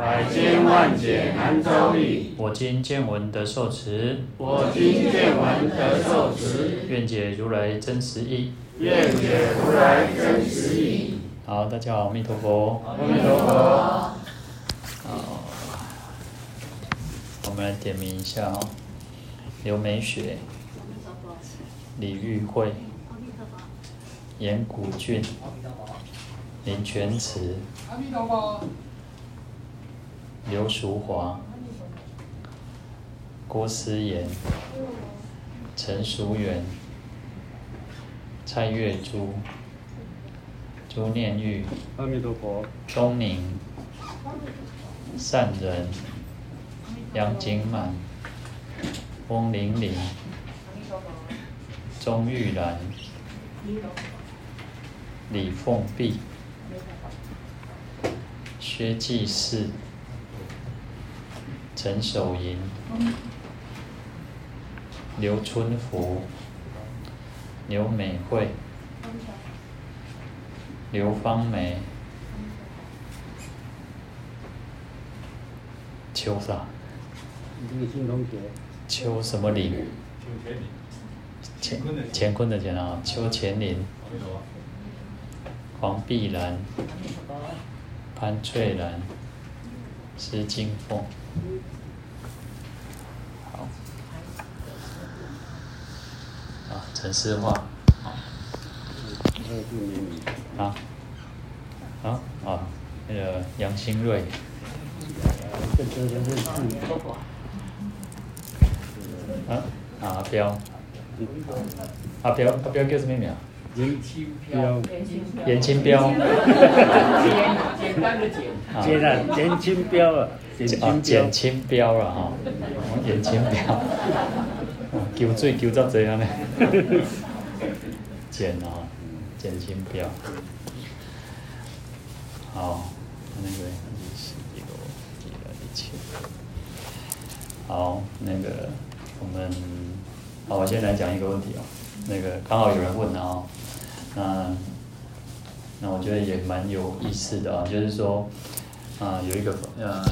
百千万劫难遭遇，我今见闻得受持。我今见闻得受持。愿解如来真实意。愿解如来真实义。好，大家好，阿弥陀佛。阿弥陀佛。好，我们来点名一下哦。刘美雪。李玉慧。严古俊。林全慈。阿弥陀佛。刘淑华、郭思妍、陈淑媛、蔡月珠、朱念玉、阿弥陀佛、钟宁、善人、杨景满、翁玲玲、钟玉兰、李凤碧、薛继世。陈守银、刘春福、刘美惠、刘芳梅、邱啥？邱什么林？干乾坤的乾啊，邱乾林、黄碧兰、潘翠兰、施金凤。好，啊，陈思化，好，啊，啊，那个杨新瑞，啊，阿彪，阿彪，阿彪叫什么名？严清标，严清标，简单的简，简单，严清标啊，简清标了哈，严清标，求水求到这样呢，简啊，简清标，好，那个一个一个一千，好，那个我们，好，我先来讲一个问题哦，那个刚好有人问啊。那那我觉得也蛮有意思的啊，就是说啊，有一个呃，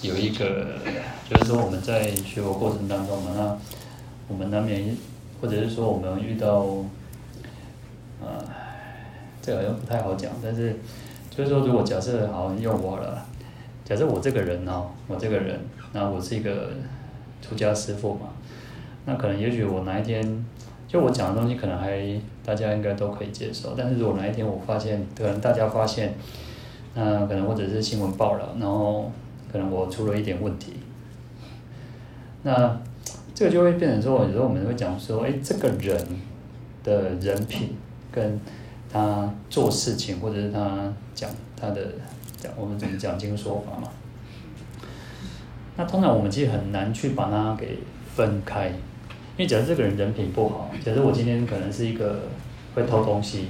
有一个，就是说我们在学佛过程当中嘛，那我们难免或者是说我们遇到，呃，这好像不太好讲，但是就是说，如果假设好像用我了，假设我这个人呢，我这个人，那我是一个出家师傅嘛，那可能也许我哪一天。就我讲的东西，可能还大家应该都可以接受。但是如果哪一天我发现，可能大家发现，那可能或者是新闻报了，然后可能我出了一点问题，那这个就会变成说，有时候我们会讲说，哎，这个人的人品跟他做事情，或者是他讲他的讲我们怎么讲经说法嘛。那通常我们其实很难去把它给分开。因为假设这个人人品不好，假设我今天可能是一个会偷东西，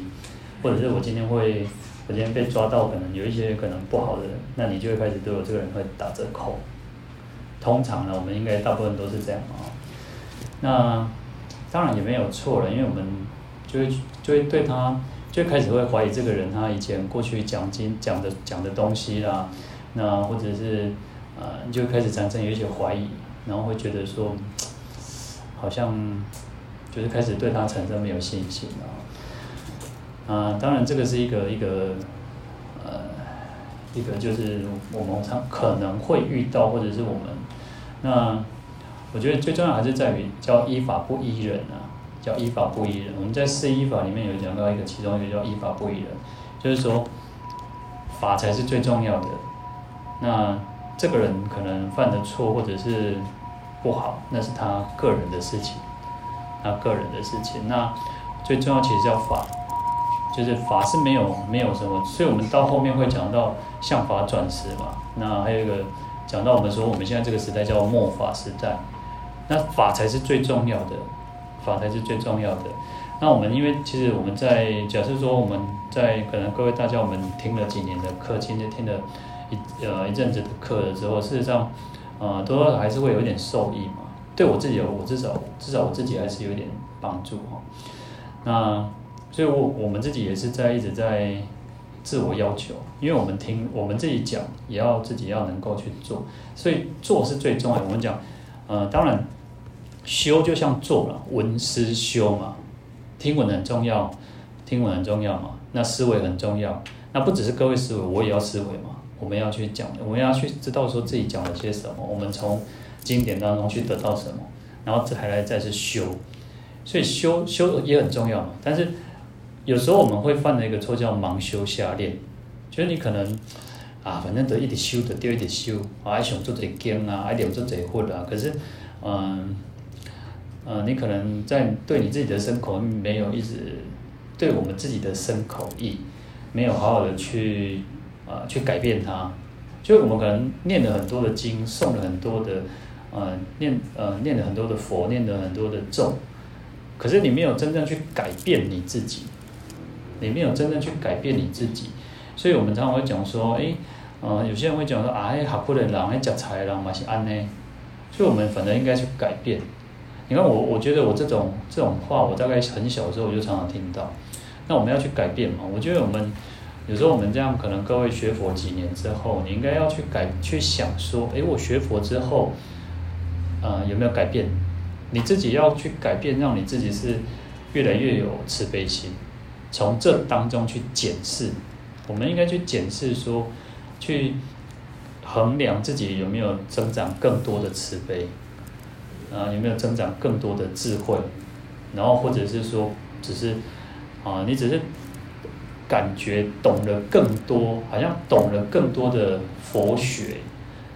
或者是我今天会，我今天被抓到，可能有一些可能不好的人，那你就会开始对我这个人会打折扣。通常呢，我们应该大部分都是这样啊。那当然也没有错了，因为我们就会就会对他，就开始会怀疑这个人他以前过去讲经讲的讲的东西啦，那或者是呃，你就开始产生有一些怀疑，然后会觉得说。好像就是开始对他产生没有信心了，啊，当然这个是一个一个呃一个就是我们常可能会遇到，或者是我们那我觉得最重要还是在于叫依法不依人啊，叫依法不依人。我们在四依法里面有讲到一个，其中一个叫依法不依人，就是说法才是最重要的。那这个人可能犯的错，或者是。不好，那是他个人的事情，他个人的事情。那最重要其实叫法，就是法是没有没有什么，所以我们到后面会讲到向法转时嘛。那还有一个讲到我们说我们现在这个时代叫末法时代，那法才是最重要的。法才是最重要的。那我们因为其实我们在假设说我们在可能各位大家我们听了几年的课，今天听了一呃一阵子的课了之后，事实上呃多多还是会有一点受益嘛。对我自己，我至少至少我自己还是有一点帮助哈。那所以我我们自己也是在一直在自我要求，因为我们听我们自己讲，也要自己要能够去做，所以做是最重要。我们讲呃当然修就像做了，闻思修嘛。听闻很重要，听闻很重要嘛。那思维很重要，那不只是各位思维，我也要思维嘛。我们要去讲，我们要去知道说自己讲了些什么，我们从经典当中去得到什么，然后这还来再是修。所以修修也很重要嘛。但是有时候我们会犯的一个错叫盲修瞎练，就是你可能啊，反正得一点修的，丢一点修，啊爱想做点经啊，爱念做点佛啊。可是，嗯。呃，你可能在对你自己的身口没有一直对我们自己的身口意没有好好的去、呃、去改变它，就我们可能念了很多的经，诵了很多的呃念呃念了很多的佛，念了很多的咒，可是你没有真正去改变你自己，你没有真正去改变你自己，所以我们常常会讲说，哎，呃，有些人会讲说啊，哎，学佛的人，哎，食菜的人嘛是安呢，所以我们反而应该去改变。你看我，我觉得我这种这种话，我大概很小的时候我就常常听到。那我们要去改变嘛？我觉得我们有时候我们这样，可能各位学佛几年之后，你应该要去改，去想说，诶，我学佛之后，呃，有没有改变？你自己要去改变，让你自己是越来越有慈悲心。从这当中去检视，我们应该去检视说，去衡量自己有没有增长更多的慈悲。啊，有没有增长更多的智慧？然后或者是说，只是啊，你只是感觉懂了更多，好像懂了更多的佛学，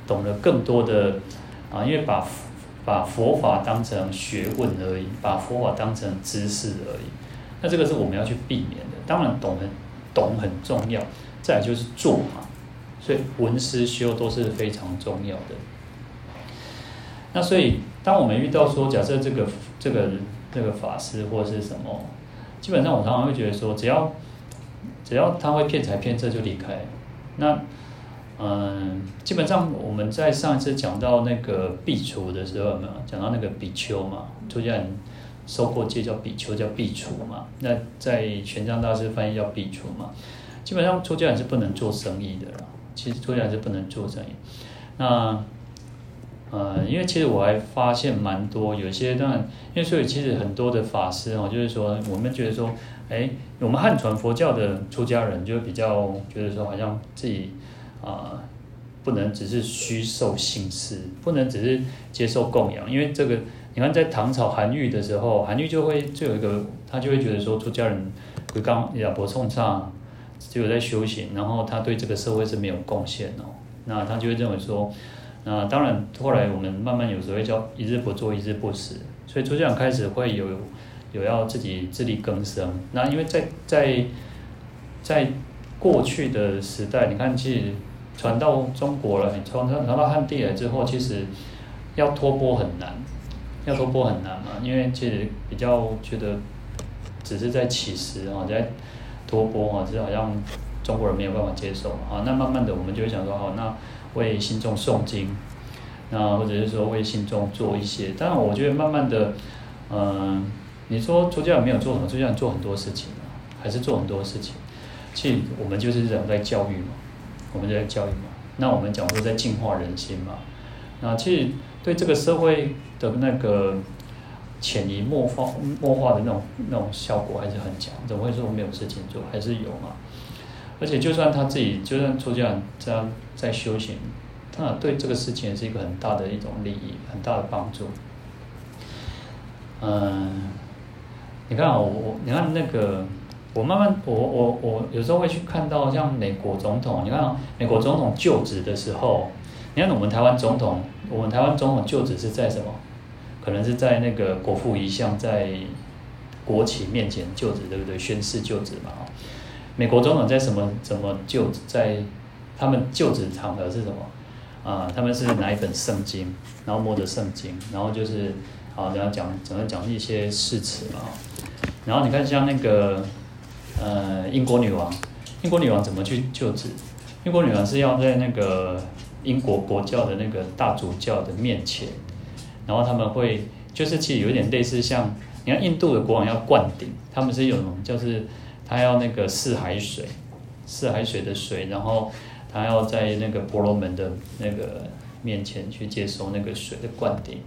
懂了更多的啊，因为把把佛法当成学问而已，把佛法当成知识而已。那这个是我们要去避免的。当然，懂很懂很重要，再来就是做嘛。所以文思修都是非常重要的。那所以。当我们遇到说，假设这个这个这个法师或是什么，基本上我常常会觉得说，只要只要他会骗财骗色就离开。那嗯，基本上我们在上一次讲到那个壁橱的时候，有没有讲到那个比丘嘛？出家人受过戒叫比丘，叫壁橱嘛？那在玄奘大师翻译叫壁橱嘛？基本上出家人是不能做生意的啦。其实出家人是不能做生意。那呃，因为其实我还发现蛮多，有些当然，因为所以其实很多的法师哦，就是说我们觉得说，哎，我们汉传佛教的出家人就比较觉得说，好像自己啊、不能只是虚受信施，不能只是接受供养，因为这个你看在唐朝韩愈的时候，韩愈就会就有一个，他就会觉得说，出家人会刚亚婆送上，只有在修行，然后他对这个社会是没有贡献哦，那他就会认为说。那当然，后来我们慢慢有时候会叫一日不做一日不食，所以出家人开始会有有要自己自力更生。那因为在在在过去的时代，你看，其实传到中国了，你传传传到汉地来之后，其实要托钵很难，要托钵很难嘛，因为其实比较觉得只是在乞食啊，在托钵啊，这好像中国人没有办法接受啊。那慢慢的，我们就会想说，好那。为信众诵经，那或者是说为信众做一些，当然我觉得慢慢的，嗯、你说出家人没有做什么，出家人做很多事情，还是做很多事情。其实我们就是这样在教育嘛，我们在教育嘛。那我们讲说在净化人心嘛。那其实对这个社会的那个潜移默化、默化的那种那种效果还是很强。怎么会说没有事情做？还是有嘛。而且就算他自己，就算出家人这样在修行，他对这个事情也是一个很大的一种利益，很大的帮助。嗯，你看我我你看那个，我慢慢我我我有时候会去看到像美国总统，你看美国总统就职的时候，你看我们台湾总统，我们台湾总统就职是在什么？可能是在那个国父遗像在国旗面前就职，对不对？宣誓就职嘛。美国总统在什么怎么就职在他们就职场合是什么啊？他们是拿一本圣经，然后摸着圣经，然后就是好，然后讲怎么讲一些誓词嘛。然后你看像那个呃英国女王，英国女王怎么去就职？英国女王是要在那个英国国教的那个大主教的面前，然后他们会就是其实有点类似像你看印度的国王要灌顶，他们是有种就是他要那个四海水，四海水的水，然后他要在那个婆罗门的那个面前去接受那个水的灌顶。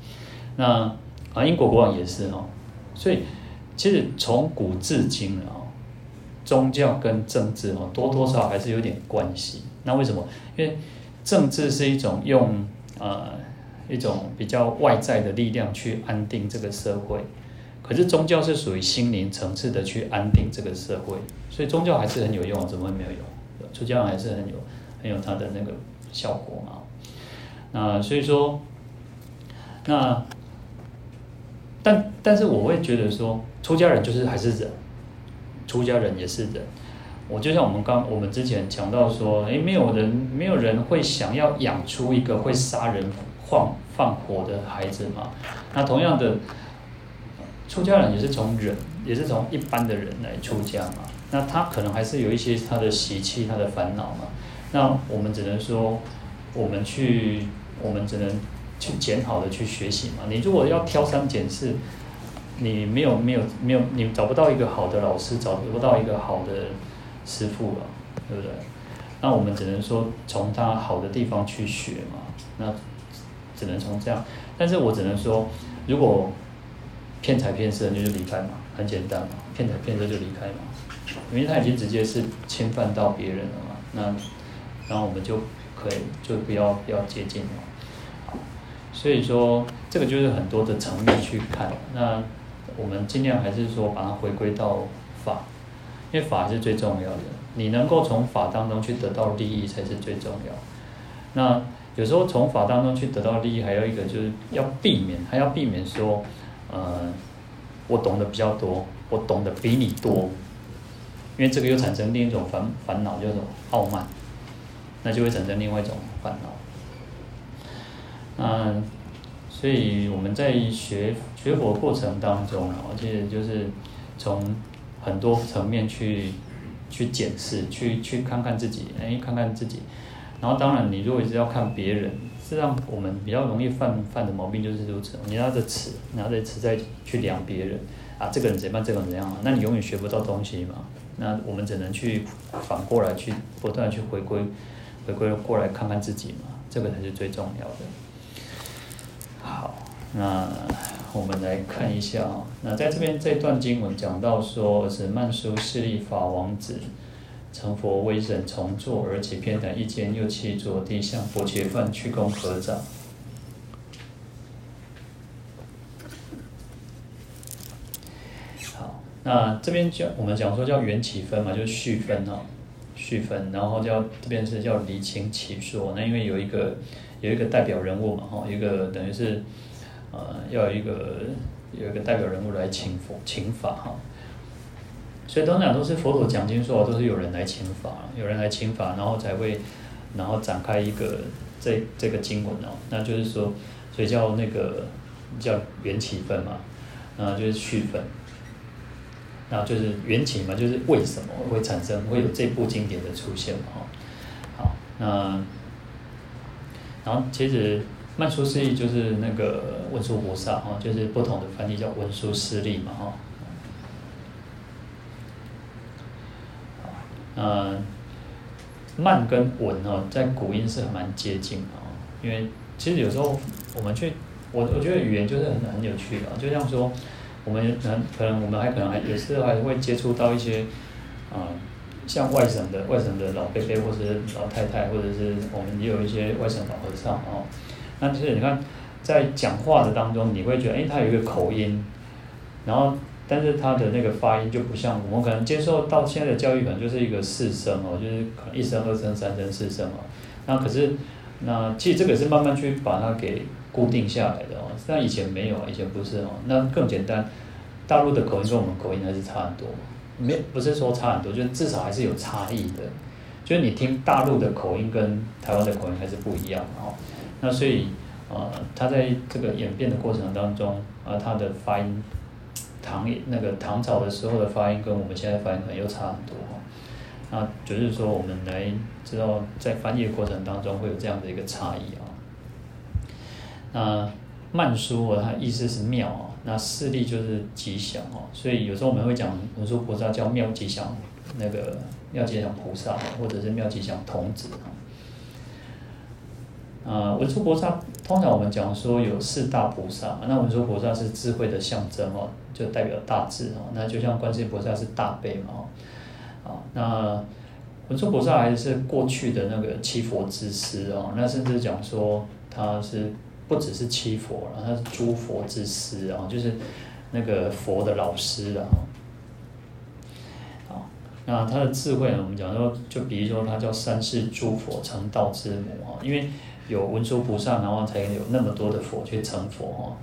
那啊英国国王也是哦，所以其实从古至今啊。宗教跟政治哦，多多少少还是有点关系。那为什么？因为政治是一种用呃一种比较外在的力量去安定这个社会，可是宗教是属于心灵层次的去安定这个社会，所以宗教还是很有用，怎么会没有用？出家人还是很有很有它的那个效果嘛。那所以说，那但但是我会觉得说，出家人就是还是人。出家人也是人，我就像我们刚我们之前讲到说，诶，没有人没有人会想要养出一个会杀人放放火的孩子嘛。那同样的，出家人也是从人，也是从一般的人来出家嘛。那他可能还是有一些他的习气、他的烦恼嘛。那我们只能说，我们去，我们只能去检讨的去学习嘛。你如果要挑三拣四。你没有没有没有，你找不到一个好的老师，找不到一个好的师傅了，对不对？那我们只能说从他好的地方去学嘛。那只能从这样。但是我只能说，如果骗财骗色，你就离开嘛，很简单嘛，骗财骗色就离开嘛，因为他已经直接是侵犯到别人了嘛。那然后我们就可以就不要不要接近了。所以说这个就是很多的层面去看那。我们尽量还是说把它回归到法，因为法是最重要的。你能够从法当中去得到利益才是最重要。那有时候从法当中去得到利益，还有一个就是要避免，还要避免说，呃，我懂得比较多，我懂得比你多，因为这个又产生另一种烦烦恼，叫做傲慢，那就会产生另外一种烦恼。嗯。所以我们在学学佛过程当中，而且就是从很多层面去去检视，去去看看自己，哎，看看自己。然后当然，你如果是要看别人，实际上我们比较容易犯犯的毛病就是如此。你拿着尺，拿着尺再去量别人，啊，这个人怎样，这个人怎样，那你永远学不到东西嘛。那我们只能去反过来去不断去回归，回归过来看看自己嘛，这个才是最重要的。好，那我们来看一下啊。那在这边这段经文讲到说，是曼殊室利法王子，成佛威神从坐，而起偏袒一肩，又訖着地，向佛伽梵鞠躬合掌。好，那这边讲我们讲说叫缘起分嘛，就是序分哦，序分，然后叫这边是叫离情起说，那因为有一个。有一个代表人物嘛，哈，一个等于是，呃，要有一个有一个代表人物来请佛请法哈，所以通常都是佛陀讲经说都是有人来请法，有人来请法，然后才会，然后展开一个这这个经文哦，那就是说，所以叫那个叫缘起分嘛，那就是续分，然后就是缘起嘛，就是为什么会产生会有这部经典的出现嘛，哈，好，那。然后其实曼殊师利就是那个文殊菩萨哈，就是不同的翻译叫文殊师利嘛哈。嗯，曼跟文哦，在古音是蛮接近的哦，因为其实有时候我们去，我我觉得语言就是很很有趣的，就像说我们可能可能我们还可能还有时候还会接触到一些啊。像外省的外省的老伯伯，或者是老太太，或者是我们也有一些外省老和尚哦。那其实你看，在讲话的当中，你会觉得，哎，他有一个口音，然后，但是他的那个发音就不像我们可能接受到现在的教育，可能就是一个四声哦，就是可能一声、二声、三声、四声哦。那可是，那其实这个是慢慢去把它给固定下来的哦。但以前没有，以前不是哦。那更简单，大陆的口音跟我们口音还是差很多。没不是说差很多，就是至少还是有差异的。就是你听大陆的口音跟台湾的口音还是不一样哦。那所以呃，他在这个演变的过程当中，啊，它的发音唐那个唐朝的时候的发音跟我们现在发音可能又差很多哈。那就是说，我们来知道在翻译的过程当中会有这样的一个差异啊。那曼殊啊，它意思是妙啊，那势力就是吉祥哦，所以有时候我们会讲文殊菩萨叫妙吉祥，那个妙吉祥菩萨或者是妙吉祥童子啊。啊，文殊菩萨通常我们讲说有四大菩萨，那文殊菩萨是智慧的象征哦，就代表大智哦。那就像观世音菩萨是大悲嘛哦。啊，那文殊菩萨还是过去的那个七佛之师哦，那甚至讲说他是。不只是七佛了，他是诸佛之师啊，就是那个佛的老师啊。那他的智慧呢？我们讲说，就比如说他叫三世诸佛成道之母啊，因为有文殊菩萨，然后才有那么多的佛去成佛哈。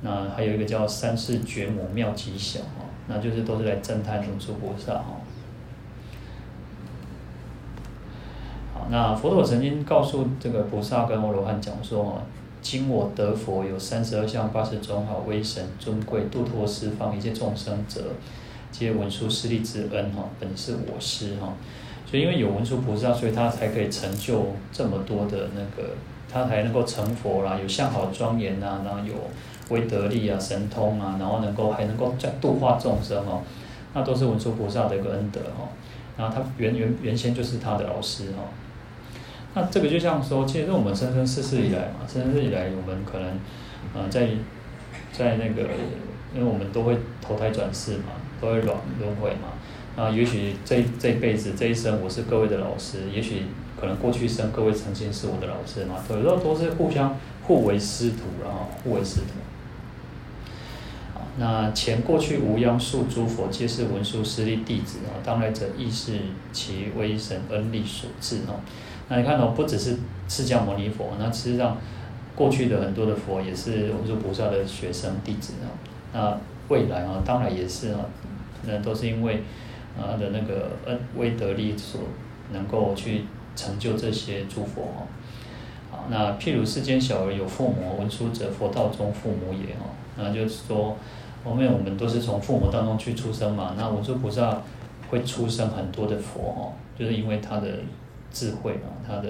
那还有一个叫三世觉母妙吉祥啊，那就是都是来赞叹文殊菩萨哈。那佛陀曾经告诉这个菩萨跟阿罗汉讲说：“今我得佛有三十二相八十种好威神尊贵度脱十方一切众生者，皆文殊师利之恩哈，本是我师哈。所以因为有文殊菩萨，所以他才可以成就这么多的那个，他才能够成佛啦，有相好庄严呐，然后有威德力啊、神通啊，然后能够还能够再度化众生哦，那都是文殊菩萨的一个恩德哈。然后他原原原先就是他的老师哈。”那这个就像说，其实我们生生世世以来嘛，生生世以来，我们可能，呃，在在那个，因为我们都会投胎转世嘛，都会轮轮回嘛。啊，也许这这辈子这一生我是各位的老师，也许可能过去生各位曾经是我的老师嘛，有时候都是互相互为师徒，然后互为师徒。啊，那前过去无央数诸佛皆是文殊师利弟子啊，当来者亦是其威神恩力所致哦。那你看、哦、不只是释迦牟尼佛，那事实上过去的很多的佛也是文殊菩萨的学生弟子啊。那未来啊，当然也是啊，那都是因为啊的那个恩威德力所能够去成就这些诸佛哦。好，那譬如世间小儿有父母，文殊者佛道中父母也哦。那就是说，后面我们都是从父母当中去出生嘛。那文殊菩萨会出生很多的佛哦，就是因为他的。智慧啊，他的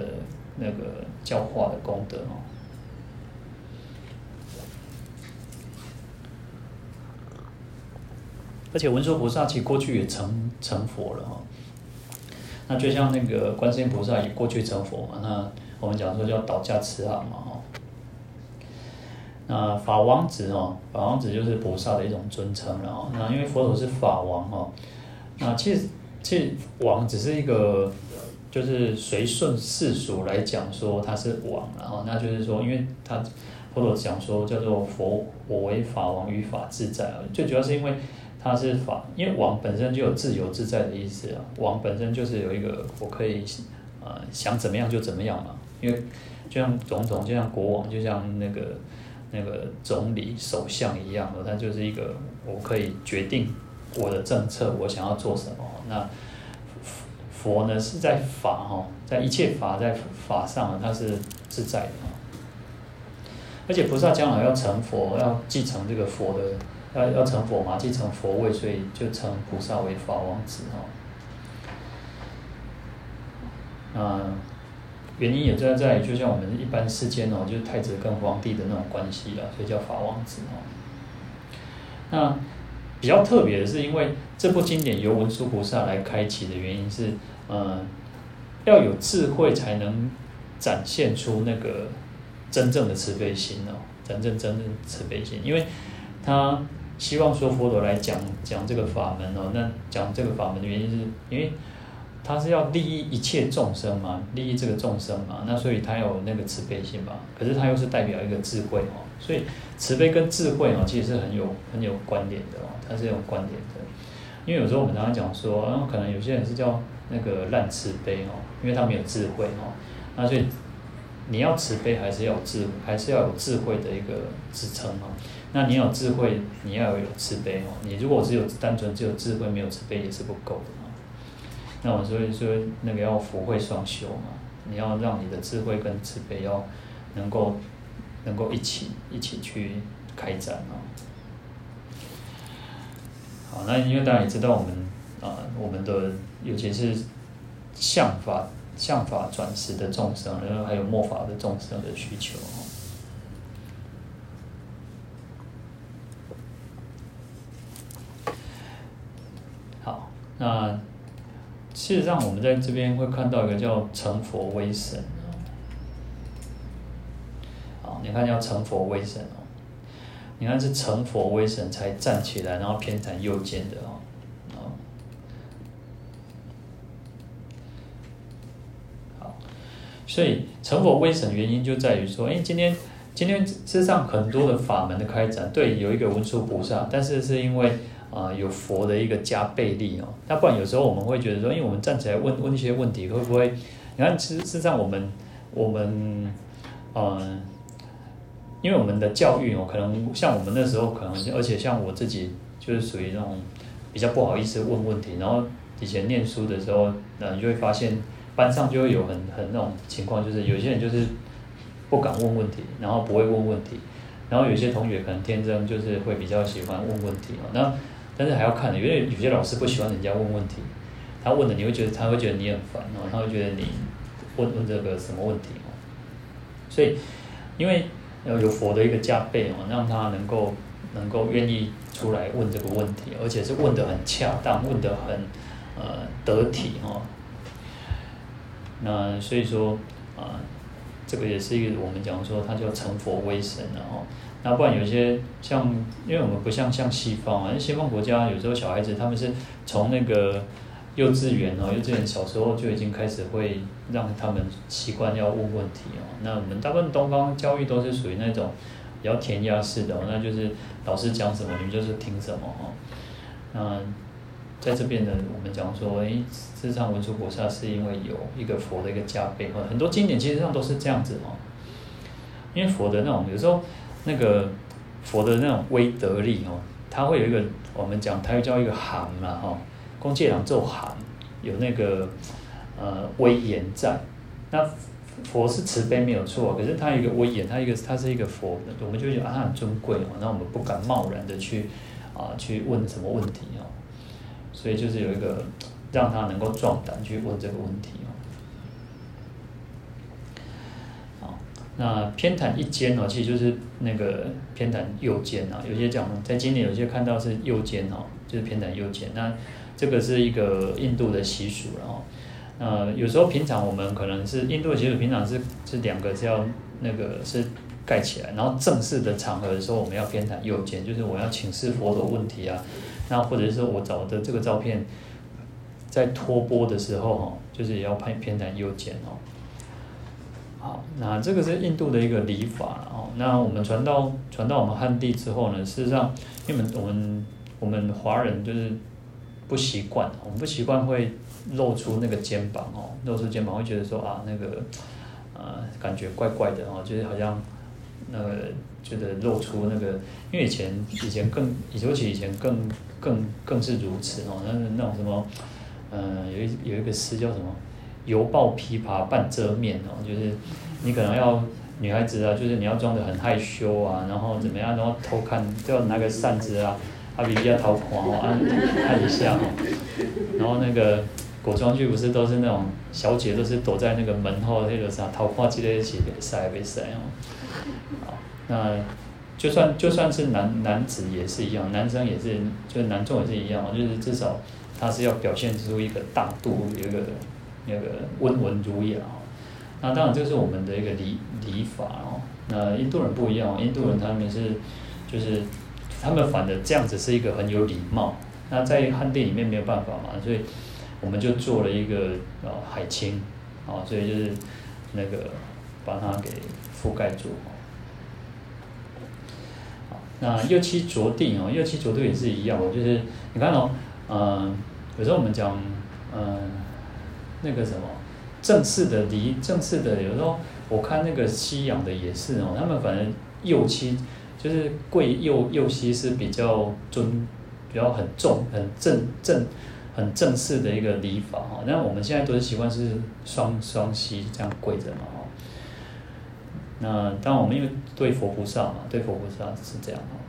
那个教化的功德哦，而且文殊菩萨其实过去也成成佛了哈。那就像那个观世音菩萨也过去成佛嘛，那我们讲说叫倒驾慈航嘛哈。那法王子哦，法王子就是菩萨的一种尊称了哦。那因为佛陀是法王哦，那其实其实王只是一个。就是随顺世俗来讲说他是王，然后那就是说，因为他佛陀讲说叫做佛，我为法王，于法自在啊。最主要是因为他是法，因为王本身就有自由自在的意思啊。王本身就是有一个我可以啊想怎么样就怎么样嘛。因为就像总统，就像国王，就像那个那个总理、首相一样的，他就是一个我可以决定我的政策，我想要做什么那。佛呢是在法哈，在一切法在法上，它是自在的。而且菩萨将来要成佛，要继承这个佛的，要要成佛嘛，继承佛位，所以就称菩萨为法王子哈。啊，原因也在在，就像我们一般世间哦，就是太子跟皇帝的那种关系了，所以叫法王子哦。那比较特别的是，因为这部经典由文殊菩萨来开启的原因是。嗯，要有智慧才能展现出那个真正的慈悲心哦，真正真正慈悲心，因为他希望说佛陀来讲讲这个法门哦，那讲这个法门的原因是因为他是要利益一切众生嘛，利益这个众生嘛，那所以他有那个慈悲心嘛，可是他又是代表一个智慧哦，所以慈悲跟智慧哦，其实是很有很有关联的哦，它是有关联的，因为有时候我们常常讲说，然后可能有些人是叫。那个滥慈悲哦，因为他没有智慧哦，那所以你要慈悲还是要智，还是要有智慧的一个支撑哦。那你有智慧，你要有慈悲哦。你如果只有单纯只有智慧，没有慈悲也是不够的哦。那我所以说那个要福慧双修嘛，你要让你的智慧跟慈悲要能够能够一起一起去开展哦。好，那因为大家也知道我们啊、我们的尤其是相法相法转世的众生，然后还有末法的众生的需求。好，那事实上我们在这边会看到一个叫成佛威神。好，你看叫成佛威神哦。你看是成佛威神才站起来，然后偏袒右肩的哦，好，所以成佛威神原因就在于说，哎，今天今天事实上很多的法门的开展，对，有一个文殊菩萨，但是是因为啊、有佛的一个加倍力哦，那不然有时候我们会觉得说，因为我们站起来问问一些问题，会不会？你看，其实事实上我们我们嗯。因为我们的教育哦，可能像我们那时候可能，而且像我自己就是属于那种比较不好意思问问题。然后以前念书的时候，那你就会发现班上就会有很很那种情况，就是有些人就是不敢问问题，然后不会问问题。然后有些同学可能天生就是会比较喜欢问问题哦。那但是还要看的，因为有些老师不喜欢人家问问题，他问了你会觉得他会觉得你很烦哦，他会觉得你问问这个什么问题哦。所以因为。要有佛的一个加倍哦，让他能够能够愿意出来问这个问题，而且是问的很恰当，问的很呃得体哦。那所以说啊，这个也是一个我们讲说，它叫成佛威神的哦。那不然有些像，因为我们不像像西方啊，西方国家有时候小孩子他们是从那个。幼稚园哦，幼稚园小时候就已经开始会让他们习惯要问问题哦。那我们大部分东方教育都是属于那种比较填鸭式的，那就是老师讲什么你们就是听什么哦。那在这边呢，我们讲说，哎，事实上文殊菩萨是因为有一个佛的一个加被，很多经典其实上都是这样子哦。因为佛的那种有时候那个佛的那种威德力哦，它会有一个我们讲它又叫一个含嘛哈。公戒郎咒含有那个呃威严在，那佛是慈悲没有错，可是他有一个威严，他一个他是一个佛，我们就觉得他很尊贵哦，那我们不敢贸然的去啊去问什么问题哦，所以就是有一个让他能够壮胆去问这个问题哦。好，那偏袒一肩哦，其实就是那个偏袒右肩啊，有些讲在经典有些看到是右肩哦，就是偏袒右肩那。这个是一个印度的习俗，然后，呃，有时候平常我们可能是印度的习俗，平常是是两个是要那个是盖起来，然后正式的场合的时候，我们要偏袒右肩，就是我要请示佛陀问题啊，那或者是我找的这个照片，在托钵的时候哈，就是也要偏偏袒右肩哦。好，那这个是印度的一个礼法哦。那我们传到传到我们汉地之后呢，事实上，因为我们我们华人就是。不习惯，我们不习惯会露出那个肩膀哦，露出肩膀会觉得说啊，那个，呃，感觉怪怪的哦，就是好像那个觉得露出那个，因为以前以前更，尤其以前更更更是如此哦，那那种什么，呃，有一有一个诗叫什么“犹抱琵琶半遮面”哦，就是你可能要女孩子啊，就是你要装得很害羞啊，然后怎么样，然后偷看，就要拿个扇子啊。啊比比较偷看哦，按按一下哦，然后那个古装剧不是都是那种小姐都是躲在那个门后那个啥桃花之类的，起别塞被塞哦。好，那就算就算是男男子也是一样，男生也是，就是男众也是一样，就是至少他是要表现出一个大度，有一个那个温文儒雅哦。那当然这是我们的一个礼礼法哦。那印度人不一样，印度人他们是就是。他们反的这样子是一个很有礼貌，那在汉地里面没有办法嘛，所以我们就做了一个呃海清，啊，所以就是那个把它给覆盖住。那右膝着地哦，右膝着地也是一样哦，就是你看哦，嗯，有时候我们讲嗯那个什么正式的礼，正式的有时候我看那个西洋的也是哦，他们反正右膝。就是跪右右膝是比较尊，比较很重、很正正、很正式的一个礼法哈。那我们现在都是习惯是双双膝这样跪着嘛。那当我们因为对佛菩萨嘛，对佛菩萨是这样哦。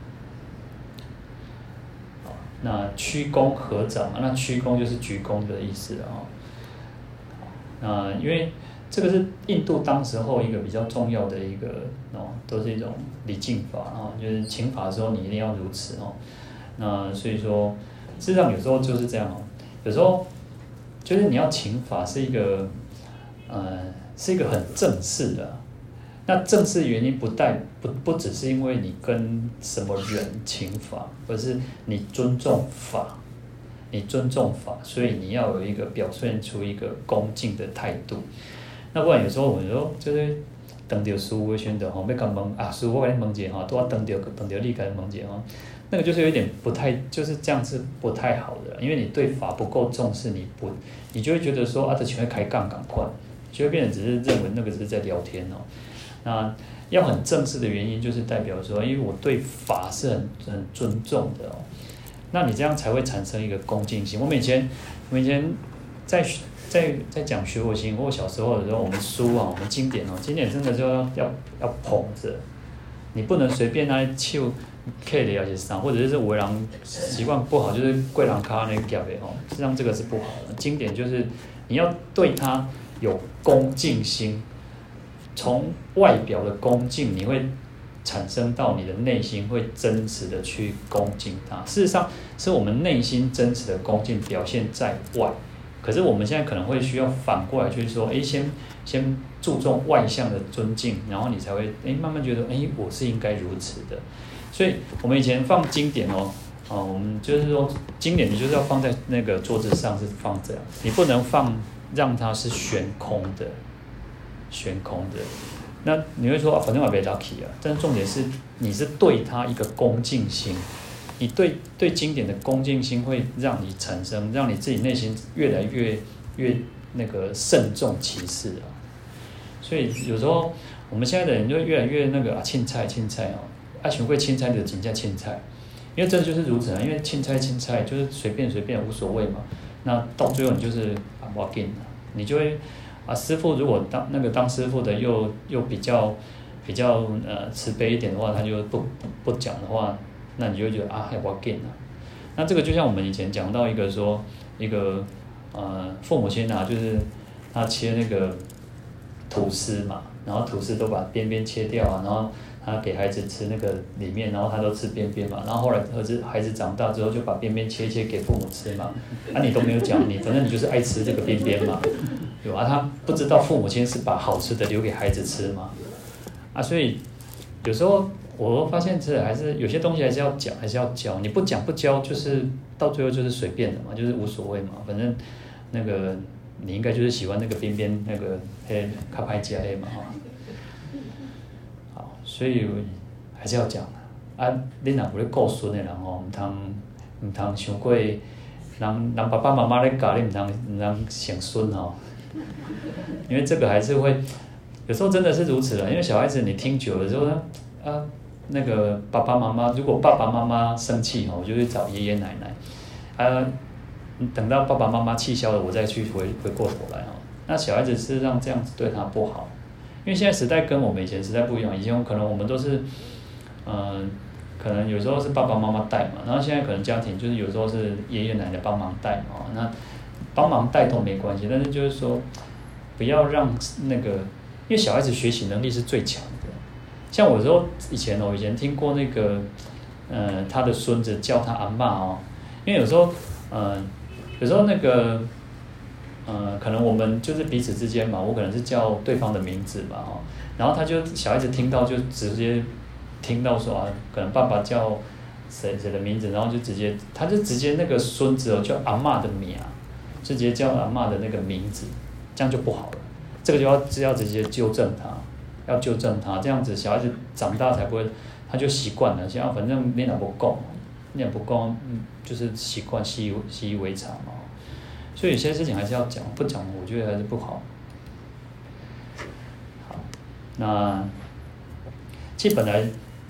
那屈躬合掌嘛，那屈躬就是鞠躬的意思啊。那因为这个是印度当时候一个比较重要的一个哦，都是一种礼敬法啊，就是请法的时候你一定要如此哦。那所以说，事实上有时候就是这样哦，有时候就是你要请法是一个，呃，是一个很正式的。那正式原因不带不不只是因为你跟什么人请法，而是你尊重法，你尊重法，所以你要有一个表现出一个恭敬的态度。那不然有时候我们说就是等掉师父宣的哈，被干蒙啊，师父给你蒙解哈，都要等掉等掉立竿蒙解哈，那个就是有点不太就是这样子不太好的，因为你对法不够重视，你不你就会觉得说啊，这全会开杠赶快，就会变成只是认为那个只是在聊天哦。那要很正式的原因，就是代表说，因为我对法是很很尊重的哦。那你这样才会产生一个恭敬心。我们以前，我们以前在在在讲学佛心，或小时候的时候，我们书啊，我们经典哦，经典真的就要要要捧着，你不能随便来抽 K 的要去上，或者是为人习惯不好，就是跪人卡那个夹的哦，实际上这个是不好的。经典就是你要对他有恭敬心。从外表的恭敬，你会产生到你的内心会真实的去恭敬他。事实上，是我们内心真实的恭敬表现在外。可是我们现在可能会需要反过来，就是说，诶，先先注重外向的尊敬，然后你才会诶慢慢觉得，诶，我是应该如此的。所以，我们以前放经典哦，啊，我们就是说，经典你就是要放在那个桌子上是放这样，你不能放让它是悬空的。悬空的，那你会说啊，反正我别 lucky 啊，但是重点是你是对他一个恭敬心，你对对经典的恭敬心会让你产生，让你自己内心越来越越那个慎重其事啊。所以有时候我们现在的人就越来越那个啊，青菜青菜哦，爱全会青菜的请叫青菜，因为这就是如此啊，因为青菜青菜就是随便随便无所谓嘛，那到最后你就是啊我给你，你就会。啊，师傅如果当那个当师傅的又又比较比较呃慈悲一点的话，他就不不讲的话，那你就觉得啊，还我给了。那这个就像我们以前讲到一个说一个呃父母亲啊，就是他切那个吐司嘛，然后吐司都把边边切掉啊，然后。他给孩子吃那个里面，然后他都吃边边嘛。然后后来儿子孩子长大之后，就把边边切切给父母吃嘛。啊，你都没有讲，你反正你就是爱吃这个边边嘛，有啊？他不知道父母亲是把好吃的留给孩子吃嘛。啊，所以有时候我发现这还是有些东西还是要讲，还是要教。你不讲不教，就是到最后就是随便的嘛，就是无所谓嘛。反正那个你应该就是喜欢那个边边那个黑卡牌加黑嘛哈。所以还是要讲的啊！你若有咧顾孙的人吼，毋通毋通想过人人爸爸妈妈咧教你，毋通毋通想孙吼。因为这个还是会有时候真的是如此的，因为小孩子你听久了之后呢，啊，那个爸爸妈妈如果爸爸妈妈生气吼，我就去找爷爷奶奶，啊，等到爸爸妈妈气消了，我再去回回过头来吼。那小孩子是让这样子对他不好。因为现在时代跟我们以前时代不一样，以前可能我们都是，嗯、可能有时候是爸爸妈妈带嘛，然后现在可能家庭就是有时候是爷爷奶奶帮忙带嘛，那帮忙带都没关系，但是就是说，不要让那个，因为小孩子学习能力是最强的。像我说以前我以前听过那个，呃，他的孙子叫他阿嬷哦，因为有时候，呃，有时候那个。嗯，可能我们就是彼此之间嘛，我可能是叫对方的名字嘛，哦，然后他就小孩子听到就直接听到说啊，可能爸爸叫谁谁的名字，然后就直接他就直接那个孙子哦叫阿嬷的名，就直接叫阿嬷的那个名字，这样就不好了，这个就要就要直接纠正他，要纠正他，这样子小孩子长大才不会，他就习惯了，像反正念也不够，念不够，嗯，就是习惯习以习以为常嘛。所以有些事情还是要讲，不讲我觉得还是不好。好，那其实本来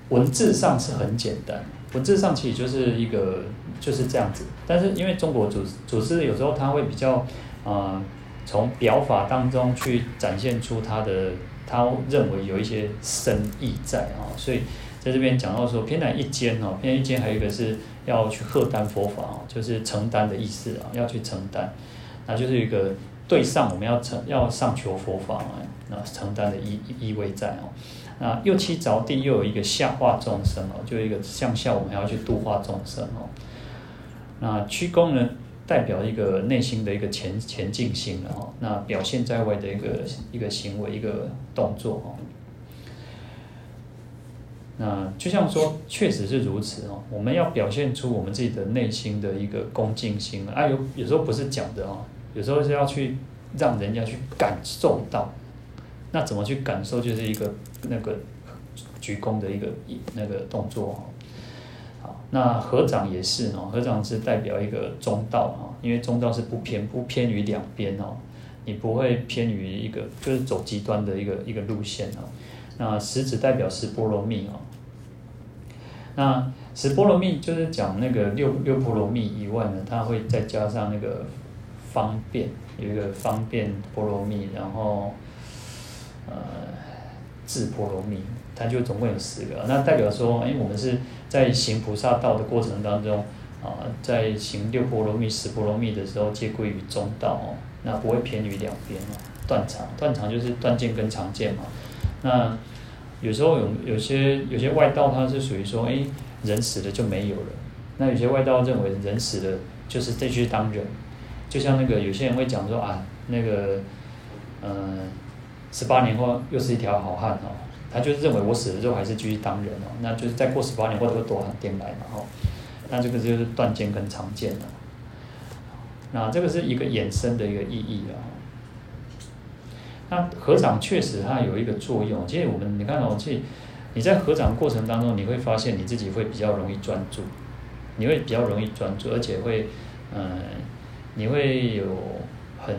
文字上是很简单，文字上其实就是一个就是这样子。但是因为中国祖祖师有时候他会比较啊，从、表法当中去展现出他的他认为有一些深意在啊，所以在这边讲到说偏袒一间哦，偏袒一间还有一个是要去荷担佛法哦，就是承担的意思啊，要去承担，那就是一个对上我们要承要上求佛法啊，那承担的意意味在哦。那右七着地又有一个下化众生哦，就一个向下我们还要去度化众生哦。那曲躬呢？代表一个内心的一个前前进心了哈，那表现在外的一个一个行为一个动作哈，那就像说确实是如此哦，我们要表现出我们自己的内心的一个恭敬心啊，有有时候不是讲的哦，有时候是要去让人家去感受到，那怎么去感受就是一个那个鞠躬的一个那个动作哈。那合掌也是哦，合掌是代表一个中道哈，因为中道是不偏不偏于两边哦，你不会偏于一个就是走极端的一个一个路线哦。那十指代表十波罗蜜哦，那十波罗蜜就是讲那个六六波罗蜜以外呢，它会再加上那个方便，有一个方便波罗蜜，然后呃智波罗蜜，它就总共有十个，那代表说，哎，我们是。在行菩萨道的过程当中，啊，在行六波罗蜜、十波罗蜜的时候，皆归于中道哦，那不会偏于两边哦。断常，断常就是断见跟常见嘛。那有时候有有些有些外道，它是属于说，哎，人死了就没有了。那有些外道认为人死了就是继续当人，就像那个有些人会讲说啊，那个，嗯、十八年后又是一条好汉哦。他就是认为我死了之后还是继续当人哦，那就是再过十八年或者会多很点来嘛吼，那这个就是断见跟常见了。那这个是一个衍生的一个意义啊。那合掌确实它有一个作用，其实我们你看哦，其实你在合掌过程当中，你会发现你自己会比较容易专注，你会比较容易专注，而且会嗯，你会有很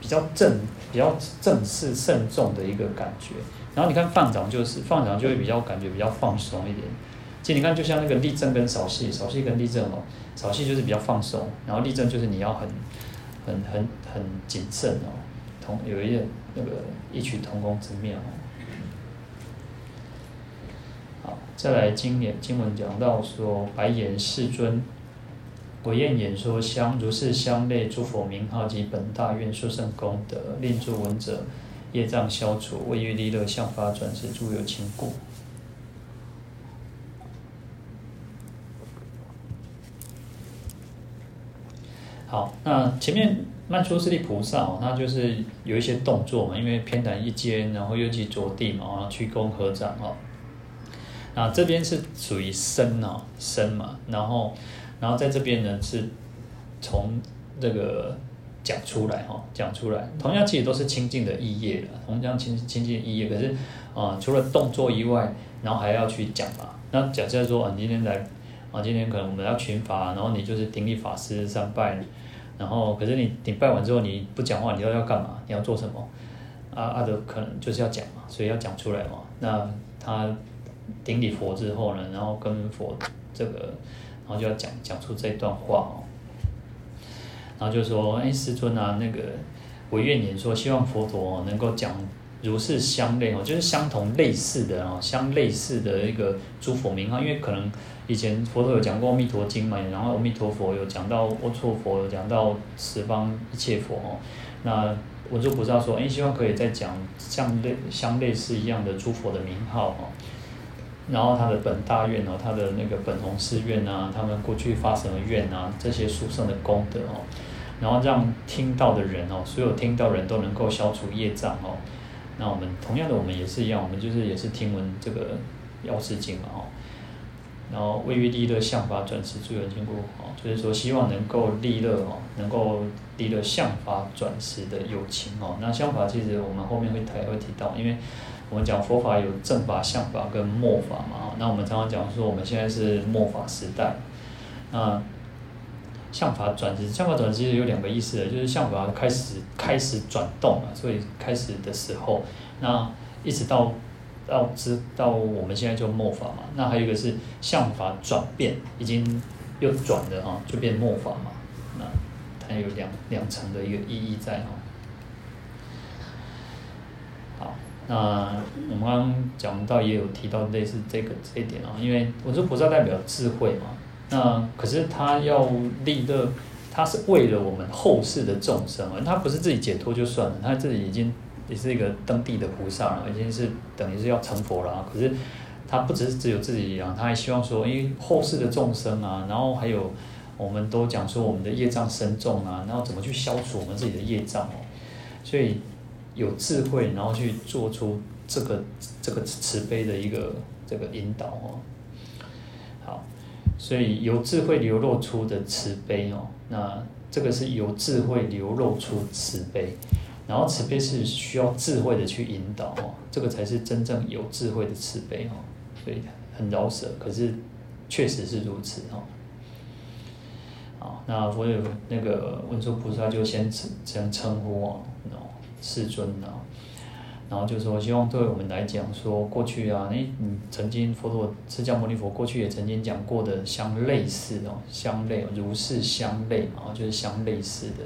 比较正、比较正式慎重的一个感觉。然后你看放掌就是放掌就会比较感觉比较放松一点，其实你看就像那个立正跟扫隙，扫隙跟立正哦，扫隙就是比较放松，然后立正就是你要很很很很谨慎哦，同有一点那个异曲同工之妙。好，再来经典经文讲到说，白言世尊，我愿演说相如是相类诸佛名号及本大愿殊胜功德，令诸闻者。业障消除，为欲利乐，向法转世，诸有情故。好，那前面曼殊室利菩萨哦，他就是有一些动作嘛，因为偏袒一肩，然后又去着地嘛，然后曲躬合掌哦。那这边是属于身哦，身嘛，然后，然后在这边呢是从这个。讲出来哈，讲出来，同样其实都是清净的意业了，同样清清净意业。可是啊、除了动作以外，然后还要去讲嘛。那假设说啊，今天来啊，今天可能我们要群法，然后你就是顶礼法师三拜，然后可是你顶拜完之后你不讲话，你要要干嘛？你要做什么？啊阿德可能就是要讲嘛，所以要讲出来嘛。那他顶礼佛之后呢，然后跟佛这个，然后就要讲讲出这段话哦。然后就说：“哎，师尊啊，那个我愿演说，希望佛陀能够讲如是相类哦，就是相同类似的哦，相类似的一个诸佛名号。因为可能以前佛陀有讲过《阿弥陀经》嘛，然后阿弥陀佛有讲到，阿閦佛有讲到十方一切佛哦。那我就不知道说，哎，希望可以再讲相类相类似一样的诸佛的名号哦。然后他的本大愿哦，他的那个本弘誓愿啊，他们过去发什么愿啊，这些殊胜的功德哦。”然后让听到的人哦，所有听到人都能够消除业障哦。那我们同样的，我们也是一样，我们就是也是听闻这个药师经嘛哦。然后为欲利乐，向法转世，诸有情故哦，就是说希望能够利乐哦，能够利乐向法转世的有情哦。那向法其实我们后面会提会提到，因为我们讲佛法有正法、相法跟末法嘛。那我们常常讲说，我们现在是末法时代，那。相法转识，向法转识其实有两个意思的，就是相法开始开始转动了，所以开始的时候，那一直到到知到我们现在就末法嘛，那还有一个是相法转变，已经又转了哈，就变末法嘛，那它有两两层的一个意义在哈。那我们刚刚讲到也有提到类似这个这一点啊，因为文殊菩萨代表智慧嘛，那可是他要利乐，他是为了我们后世的众生啊，他不是自己解脱就算了，他自己已经也是一个登地的菩萨了，已经是等于是要成佛了啊。可是他不只是只有自己啊，他还希望说，因为后世的众生啊，然后还有我们都讲说我们的业障深重啊，然后怎么去消除我们自己的业障哦，所以。有智慧，然后去做出这个这个慈悲的一个这个引导哦。好，所以由智慧流露出的慈悲哦，那这个是由智慧流露出慈悲，然后慈悲是需要智慧的去引导哦，这个才是真正有智慧的慈悲哦。所以很饶舌，可是确实是如此哦。好，那我有那个文殊菩萨就先称先称呼哦。世尊呐、啊，然后就说希望对我们来讲说过去啊，诶，你曾经佛陀释迦牟尼佛过去也曾经讲过的相类似哦，相类如是相类嘛，就是相类似的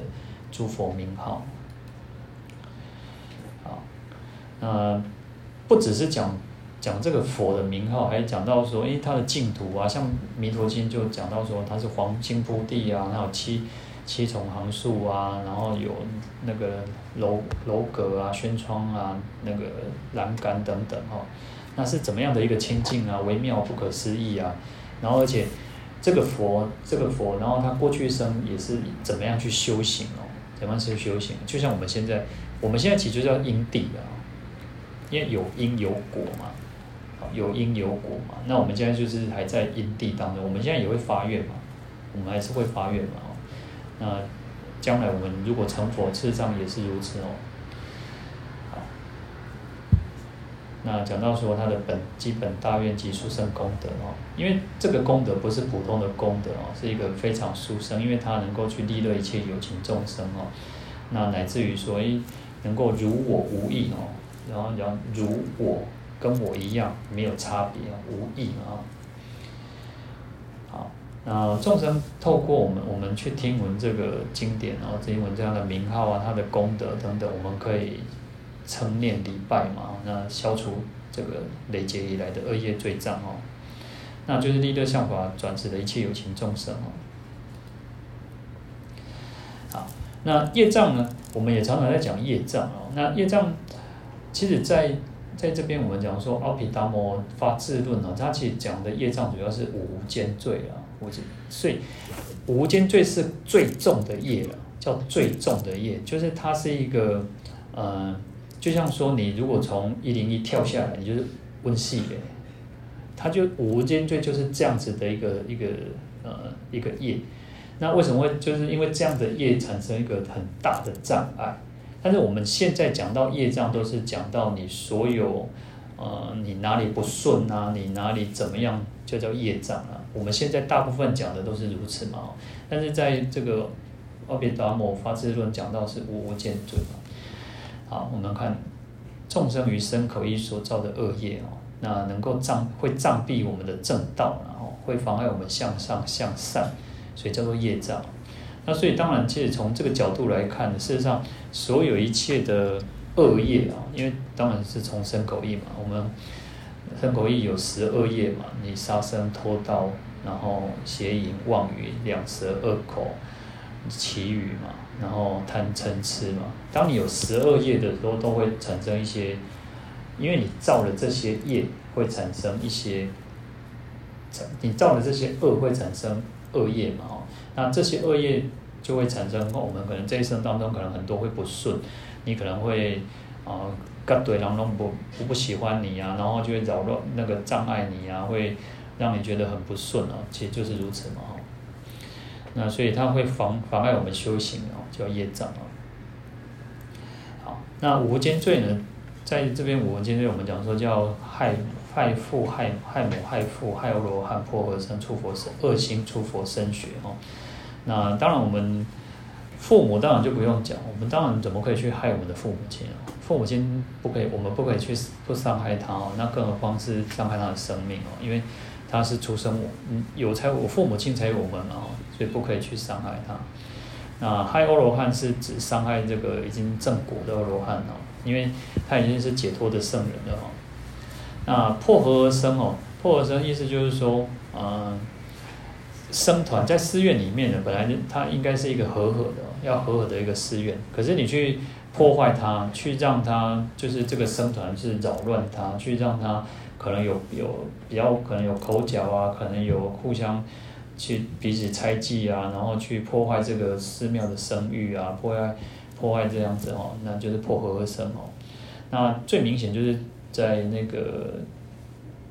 诸佛名号。好，那不只是讲讲这个佛的名号，还讲到说，诶，他的净土啊，像弥陀经就讲到说他是黄金铺地啊，还有七。七重行树啊，然后有那个楼楼阁啊、轩窗啊、那个栏杆等等哦，那是怎么样的一个清净啊？微妙不可思议啊！然后而且这个佛，这个佛，然后他过去生也是怎么样去修行哦？怎么样去修行？就像我们现在，我们现在其实就叫因地啊，因为有因有果嘛，有因有果嘛。那我们现在就是还在因地当中，我们现在也会发愿嘛，我们还是会发愿嘛。那将来我们如果成佛，事实上也是如此哦。好，那讲到说他的本基本大愿及殊胜功德哦，因为这个功德不是普通的功德哦，是一个非常殊胜，因为它能够去利乐一切有情众生哦。那乃至于说，诶，能够如我无异哦，然后讲如我跟我一样没有差别啊，无异啊。那众生透过我们，我们去听闻这个经典，然后听闻这样的名号啊，它的功德等等，我们可以称念礼拜嘛，那消除这个累劫以来的恶业罪障哦，那就是利乐相法转世的一切有情众生哦。好，那业障呢？我们也常常在讲业障哦。那业障，其实在在这边我们讲说，奥毘达摩发智论啊，他其实讲的业障主要是无间罪啊。五间，所以无间罪是最重的业了，叫最重的业，就是它是一个，呃，就像说你如果从一零一跳下来，你就是温戏的，它就无间罪就是这样子的一个一个呃一个业，那为什么会就是因为这样的业产生一个很大的障碍？但是我们现在讲到业障，都是讲到你所有。呃，你哪里不顺啊？你哪里怎么样，就叫业障啊？我们现在大部分讲的都是如此嘛。但是在这个奥毘达摩发智论讲到是无无间罪嘛。好，我们看众生于身口意所造的恶业哦，那能够障会障蔽我们的正道，然后会妨碍我们向上向善，所以叫做业障。那所以当然，其实从这个角度来看，事实上所有一切的。恶业啊，因为当然是从身口意嘛，我们身口意有十恶业嘛，你杀生、偷盗，然后邪淫、妄语、两舌、恶口、綺语嘛，然后贪嗔痴嘛。当你有十二业的时候，都会产生一些，因为你造了这些业，会产生一些，你造了这些恶会产生恶业嘛，哦，那这些恶业就会产生，我们可能这一生当中可能很多会不顺。你可能会啊，各对人都不不不喜欢你啊，然后就会扰乱那个障碍你啊，会让你觉得很不顺啊，其实就是如此嘛哈。那所以它会妨妨碍我们修行哦，叫业障啊。好，那五无间罪呢，在这边五无间罪，我们讲说叫害害父害害母害父害罗汉破和尚出佛身恶心出佛身血哦。那当然我们。父母当然就不用讲，我们当然怎么可以去害我们的父母亲啊？父母亲不可以，我们不可以去不伤害他哦。那更何况是伤害他的生命哦？因为他是出生我，嗯，有才我父母亲才有我们嘛哦，所以不可以去伤害他。那害阿罗汉是指伤害这个已经证果的阿罗汉哦。因为他已经是解脱的圣人了哦。那破和而生哦，破和生意思就是说，嗯，僧团在寺院里面呢，本来它应该是一个和合的，要和合的一个寺院，可是你去破坏它，去让它就是这个僧团是扰乱它，去让它可能有有比较可能有口角啊，可能有互相。去彼此猜忌啊，然后去破坏这个寺庙的声誉啊，破坏破坏这样子哦，那就是破和而生哦。那最明显就是在那个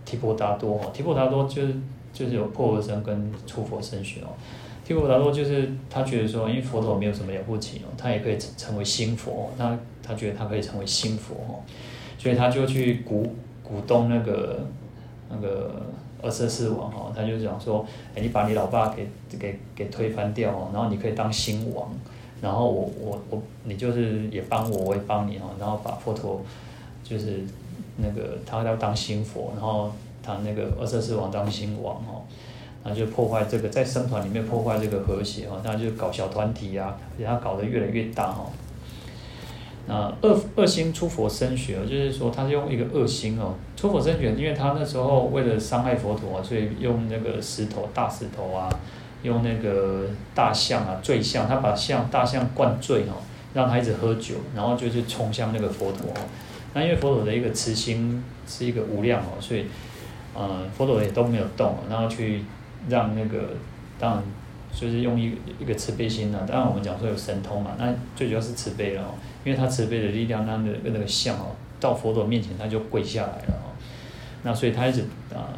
提婆达多哦，提婆达多就是就是有破和而生跟出佛身学哦。提婆达多就是他觉得说，因为佛陀没有什么了不起哦，他也可以成为新佛，那他觉得他可以成为新佛哦，所以他就去鼓鼓动那个那个。二色四王哈，他就讲说，哎，你把你老爸给给给推翻掉哦，然后你可以当新王，然后我我我你就是也帮我，我也帮你哦，然后把佛陀就是那个他要当新佛，然后他那个二色四王当新王哦，然后就破坏这个在僧团里面破坏这个和谐哦，他就搞小团体啊，给他搞得越来越大哦。那恶恶心出佛身血，就是说他是用一个恶心哦，出佛身血，因为他那时候为了伤害佛陀啊，所以用那个石头大石头啊，用那个大象啊醉象，他把象大象灌醉哦，让他一直喝酒，然后就是冲向那个佛陀。那因为佛陀的一个慈心是一个无量哦，所以呃佛陀也都没有动，然后去让那个当然就是用一一个慈悲心呢，当然我们讲说有神通嘛，那最主要是慈悲了哦。因为他慈悲的力量，那个那个像哦，到佛陀面前他就跪下来了哦。那所以他一直啊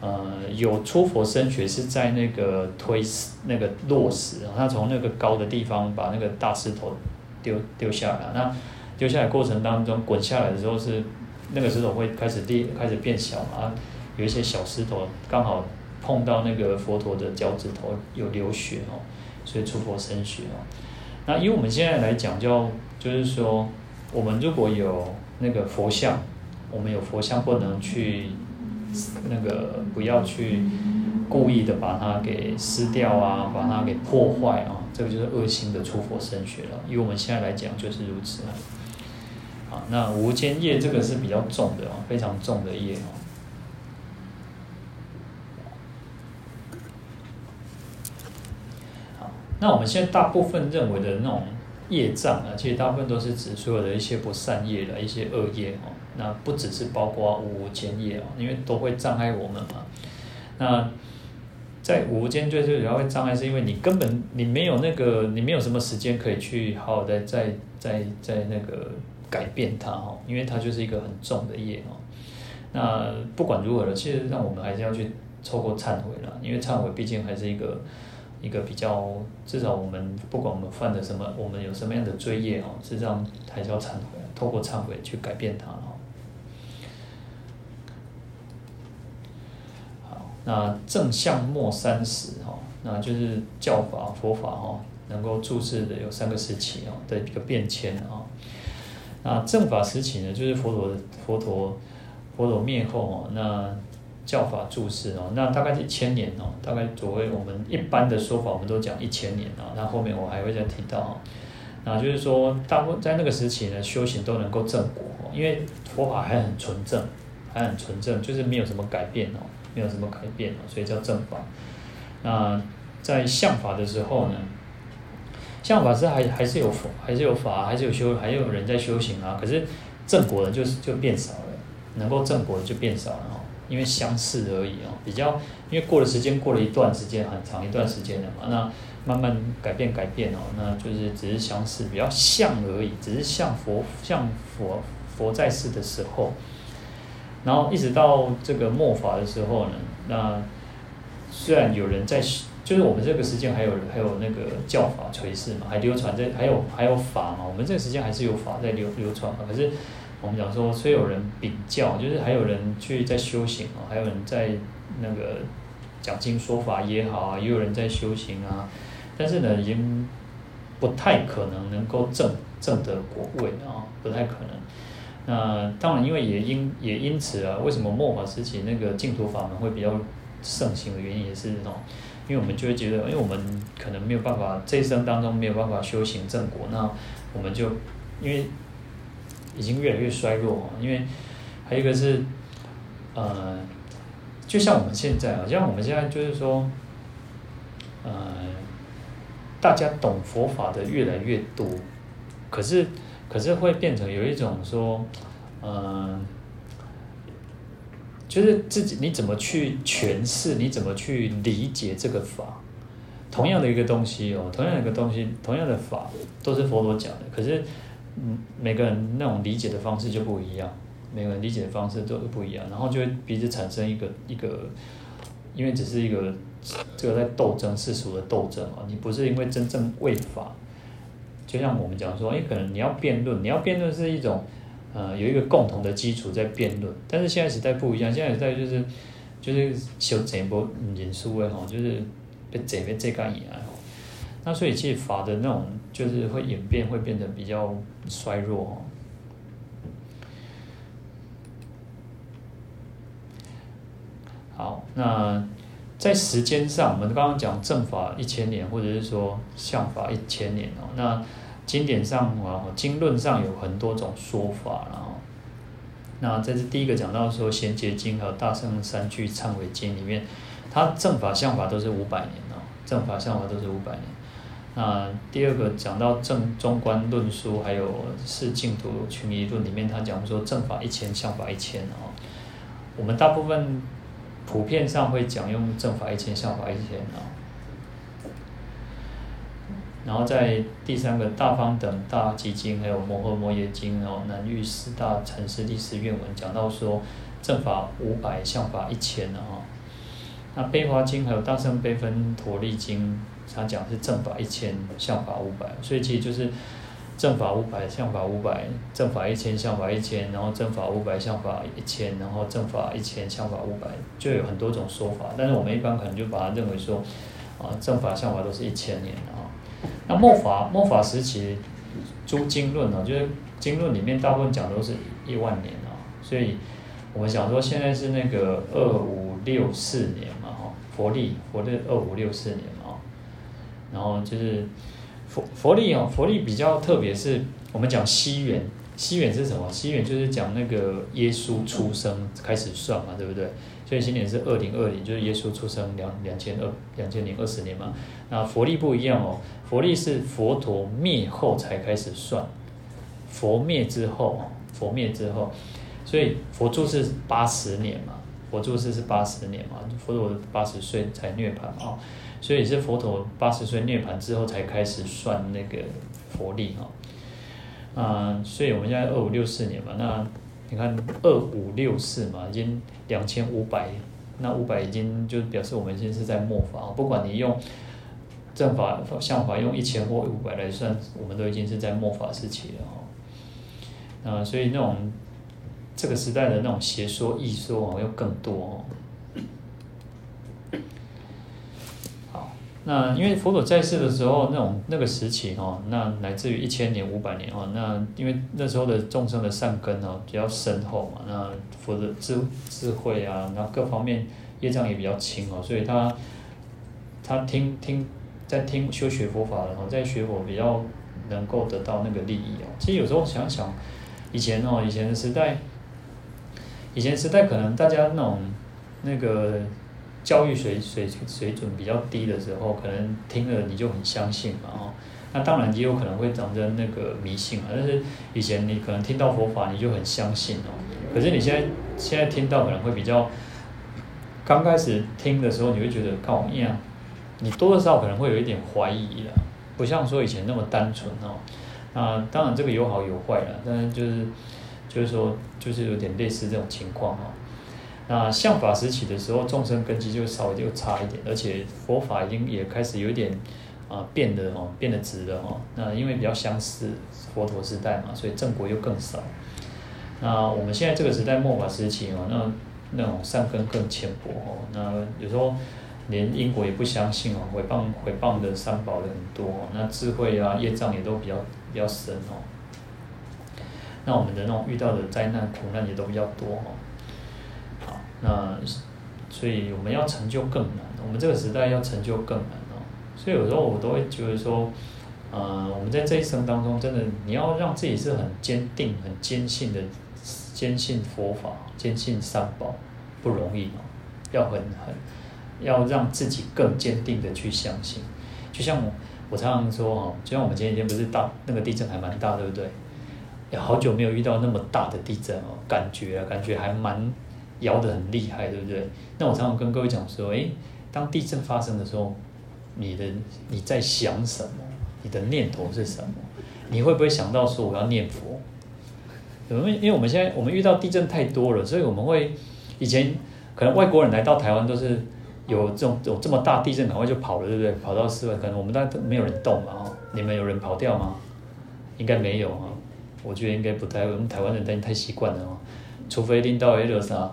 呃有出佛身血是在那个推那个落石，他从那个高的地方把那个大石头丢丢下来。那丢下来过程当中滚下来的时候是那个石头会开始裂，开始变小嘛，有一些小石头刚好碰到那个佛陀的脚趾头有流血哦，所以出佛身血哦。那以我们现在来讲，就就是说，我们如果有那个佛像，我们有佛像不能去那个不要去故意的把它给撕掉啊，把它给破坏啊，这个就是恶心的出佛身血了。以我们现在来讲就是如此啊。好，那无间业这个是比较重的啊，非常重的业啊。那我们现在大部分认为的那种业障啊，其实大部分都是指所有的一些不善业的一些恶业哦。那不只是包括无间业哦，因为都会障碍我们嘛。那在无间最最主要会障碍，是因为你根本你没有那个你没有什么时间可以去好好的再再再那个改变它哦，因为它就是一个很重的业哦。那不管如何了，其实让我们还是要去透过忏悔了，因为忏悔毕竟还是一个。一个比较，至少我们不管我们犯的什么，我们有什么样的罪业哦，实际上还是要忏悔，透过忏悔去改变它哦。好，那正相末三时哈，那就是教法佛法哈，能够注释的有三个时期哦的一个变迁啊。那正法时期呢，就是佛陀佛陀佛陀灭后哦，那。教法注释哦，那大概是一千年哦，大概所谓我们一般的说法，我们都讲一千年啊。那后面我还会再提到哦，那就是说，大部分在那个时期呢，修行都能够正果，因为佛法还很纯正，还很纯正，就是没有什么改变哦，没有什么改变哦，所以叫正法。那在相法的时候呢，相法是还还是有佛，还是有法，还是有修，还有人在修行啊。可是正果的就是就变少了，能够正果的就变少了哦。因为相似而已哦，比较因为过了时间，过了一段时间很长一段时间了嘛，那慢慢改变改变哦，那就是只是相似，比较像而已，只是像佛像佛佛在世的时候，然后一直到这个末法的时候呢，那虽然有人在，就是我们这个时间还有还有那个教法垂世嘛，还流传在，还有还有法嘛，我们这个时间还是有法在流流传嘛，可是。我们讲说，虽有人禀教，就是还有人去在修行啊，还有人在那个讲经说法也好啊，也有人在修行啊，但是呢，已经不太可能能够证证得果位啊，不太可能。那当然，因为也因也因此啊，为什么末法时期那个净土法门会比较盛行的原因也是哦，因为我们就会觉得，因为我们可能没有办法这一生当中没有办法修行正果，那我们就因为。已经越来越衰弱哦，因为还有一个是，呃，就像我们现在啊，像我们现在就是说，呃，大家懂佛法的越来越多，可是可是会变成有一种说，呃，就是自己你怎么去诠释，你怎么去理解这个法？同样的一个东西哦，同样的一个东西，同样的法都是佛陀讲的，可是。嗯，每个人那种理解的方式就不一样，每个人理解的方式都不一样，然后就会彼此产生一个一个，因为只是一个这个在斗争世俗的斗争嘛，你不是因为真正为法，就像我们讲说，哎，可能你要辩论，你要辩论是一种，呃，有一个共同的基础在辩论，但是现在时代不一样，现在时代就是就是修这波引书的哈，就是被这边这干赢啊。那所以其实法的那种就是会演变，会变得比较衰弱。好，那在时间上，我们刚刚讲正法一千年，或者是说相法一千年哦。那经典上啊，经论上有很多种说法，然后，那这是第一个讲到说《贤劫经》和《大圣三句忏悔经》里面，它正法相法都是五百年哦，正法相法都是五百年。那第二个讲到正中观论书，还有四净土群疑论里面，他讲说正法一千，相法一千哦。我们大部分普遍上会讲用正法一千，相法一千哦。然后在第三个大方等大集经，还有摩诃摩耶经哦，南域四大禅师历史愿文讲到说正法五百，相法一千哦。那悲华经还有大圣悲分陀利经。它讲是正法一千，相法五百，所以其实就是正法五百，相法五百，正法一千，相法一千，然后正法五百，相法一千，然后正法一千，相法五百，就有很多种说法。但是我们一般可能就把它认为说，啊，正法、相法都是一千年啊。那末法末法时期诸经论呢，就是经论里面大部分讲的都是一万年啊。所以我们想说，现在是那个二五六四年，佛历佛历二五六四年。然后就是佛佛历哦，佛历比较特别，是我们讲西元，西元是什么？西元就是讲那个耶稣出生开始算嘛，对不对？所以今年是二零二零，就是耶稣出生两两千二两千零二十年嘛。那佛历不一样哦，佛历是佛陀灭后才开始算，佛灭之后，佛灭之后，所以佛住是八十年嘛，佛住世是八十年嘛，佛陀八十岁才涅槃啊。所以是佛陀八十岁涅槃之后才开始算那个佛历哈，啊，所以我们现在二五六四年嘛，那你看二五六四嘛，已经两千五百，那五百已经就表示我们现在是在末法，不管你用正法、相法用一千或五百来算，我们都已经是在末法时期了哈，啊，所以那种这个时代的那种邪说异说哦，又更多哦。好那因为佛陀在世的时候，那种那个时期哦，那乃至于一千年、五百年哦，那因为那时候的众生的善根哦比较深厚嘛，那佛的智智慧啊，那各方面业障也比较轻哦，所以他他听听在听修学佛法的哦，在学佛比较能够得到那个利益哦。其实有时候想想，以前哦，以前的时代，以前时代可能大家那种那个。教育水水水准比较低的时候，可能听了你就很相信嘛哦，那当然也有可能会长成那个迷信啊。但是以前你可能听到佛法你就很相信哦，可是你现在现在听到可能会比较，刚开始听的时候你会觉得靠一样，你多多少少可能会有一点怀疑的，不像说以前那么单纯哦。那当然这个有好有坏了，但是就是就是说就是有点类似这种情况哦。那相法时期的时候，众生根基就稍微就差一点，而且佛法已经也开始有点啊、变得哦变得直了哦。那因为比较相似佛陀时代嘛，所以正果又更少。那我们现在这个时代末法时期哦，那那种善根更浅薄哦。那有时候连因果也不相信哦，毁谤毁谤的三宝的很多哦。那智慧啊业障也都比较比较深哦。那我们的那种遇到的灾难苦难也都比较多哦。那所以我们要成就更难，我们这个时代要成就更难哦。所以有时候我都会觉得说，呃，我们在这一生当中，真的你要让自己是很坚定、很坚信的，坚信佛法、坚信三宝，不容易哦。要很很，要让自己更坚定的去相信。就像我，我常常说哈，就像我们前几天不是大那个地震还蛮大，对不对？好久没有遇到那么大的地震哦，感觉啊，感觉还蛮摇得很厉害，对不对？那我常常跟各位讲说，诶，当地震发生的时候，你的你在想什么？你的念头是什么？你会不会想到说我要念佛？因为因为我们现在我们遇到地震太多了，所以我们会以前可能外国人来到台湾都是有这种有这么大地震，赶快就跑了，对不对？跑到室外，可能我们大家都没有人动嘛，哈，你们有人跑掉吗？应该没有啊，我觉得应该不太，我们台湾人太太习惯了哦，除非领导那个啥，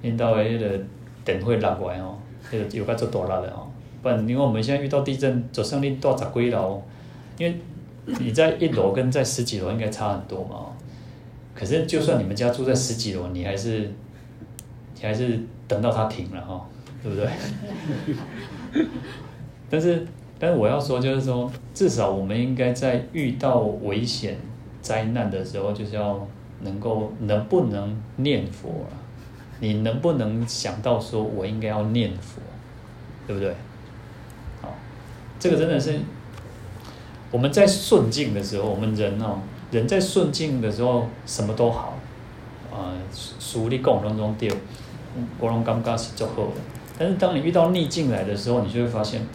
领导那个电会落过来哦，那个有该做多大的哦，不然因为我们现在遇到地震，就算你多十几楼。因为你在一楼跟在十几楼应该差很多嘛，可是就算你们家住在十几楼，你还是你还是等到它停了哈，对不对？但是但是我要说就是说，至少我们应该在遇到危险灾难的时候，就是要能够能不能念佛啊？你能不能想到说我应该要念佛，对不对？好，这个真的是。我们在顺境的时候，我们人哦，人在顺境的时候什么都好，啊、呃，俗力共当中掉，国龙刚刚是最好的。但是当你遇到逆境来的时候，你就会发现，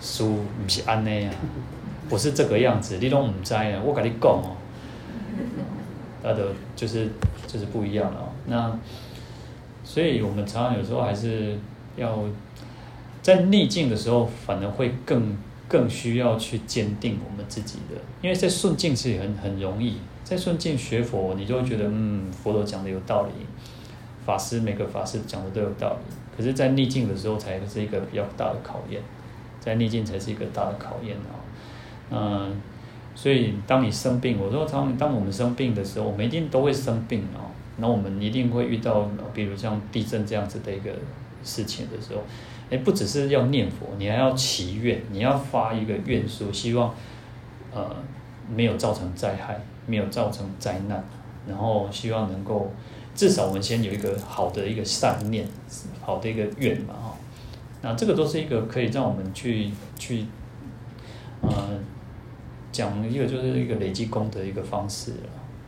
俗不是安内啊，不是这个样子，你都唔知啊，我跟你讲哦，他的就是就是不一样了、哦。那所以我们常常有时候还是要在逆境的时候，反而会更。更需要去坚定我们自己的，因为在顺境是很很容易，在顺境学佛，你就会觉得嗯，佛陀讲的有道理，法师每个法师讲的都有道理。可是，在逆境的时候，才是一个比较大的考验，在逆境才是一个大的考验啊。嗯，所以当你生病，我说当当我们生病的时候，我们一定都会生病哦。那我们一定会遇到，比如像地震这样子的一个事情的时候。诶，不只是要念佛，你还要祈愿，你要发一个愿书，希望，呃，没有造成灾害，没有造成灾难，然后希望能够，至少我们先有一个好的一个善念，好的一个愿嘛，哈。那这个都是一个可以让我们去去，呃，讲一个就是一个累积功德一个方式，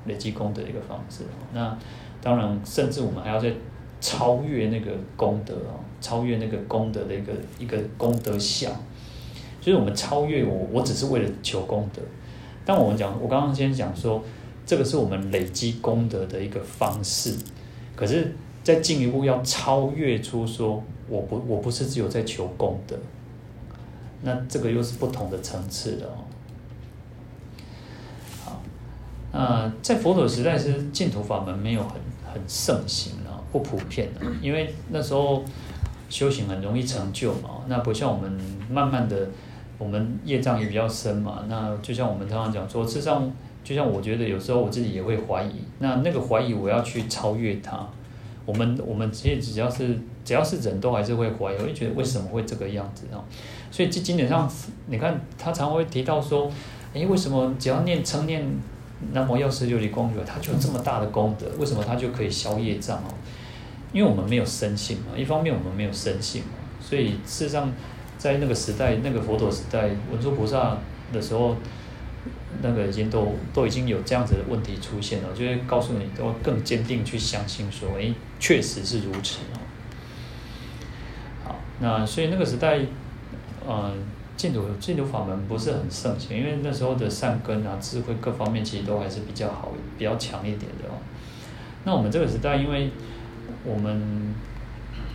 累积功德一个方式。那当然，甚至我们还要再超越那个功德啊。超越那个功德的一个一个功德相，所以我们超越我，我只是为了求功德。但我们讲，我刚刚先讲说，这个是我们累积功德的一个方式。可是再进一步要超越出说，我不我不是只有在求功德，那这个又是不同的层次的哦。那在佛陀时代是净土法门没有很很盛行啊，不普遍的，因为那时候。修行很容易成就嘛，那不像我们慢慢的，我们业障也比较深嘛。那就像我们常常讲说，事实上，就像我觉得有时候我自己也会怀疑，那那个怀疑我要去超越它。我们我们其实只要是只要是人都还是会怀疑，会觉得为什么会这个样子啊？所以这经典上，你看他常会提到说，诶，为什么只要念称念南无药师琉璃光如来，他就有这么大的功德？为什么他就可以消业障哦？因为我们没有生性嘛，一方面我们没有生性嘛，所以事实上，在那个时代，那个佛陀时代，文殊菩萨的时候，那个已经都都已经有这样子的问题出现了，就会告诉你，都更坚定去相信说，哎，确实是如此哦。好，那所以那个时代，呃，净土净土法门不是很盛行，因为那时候的善根啊、智慧各方面其实都还是比较好、比较强一点的哦。那我们这个时代，因为我们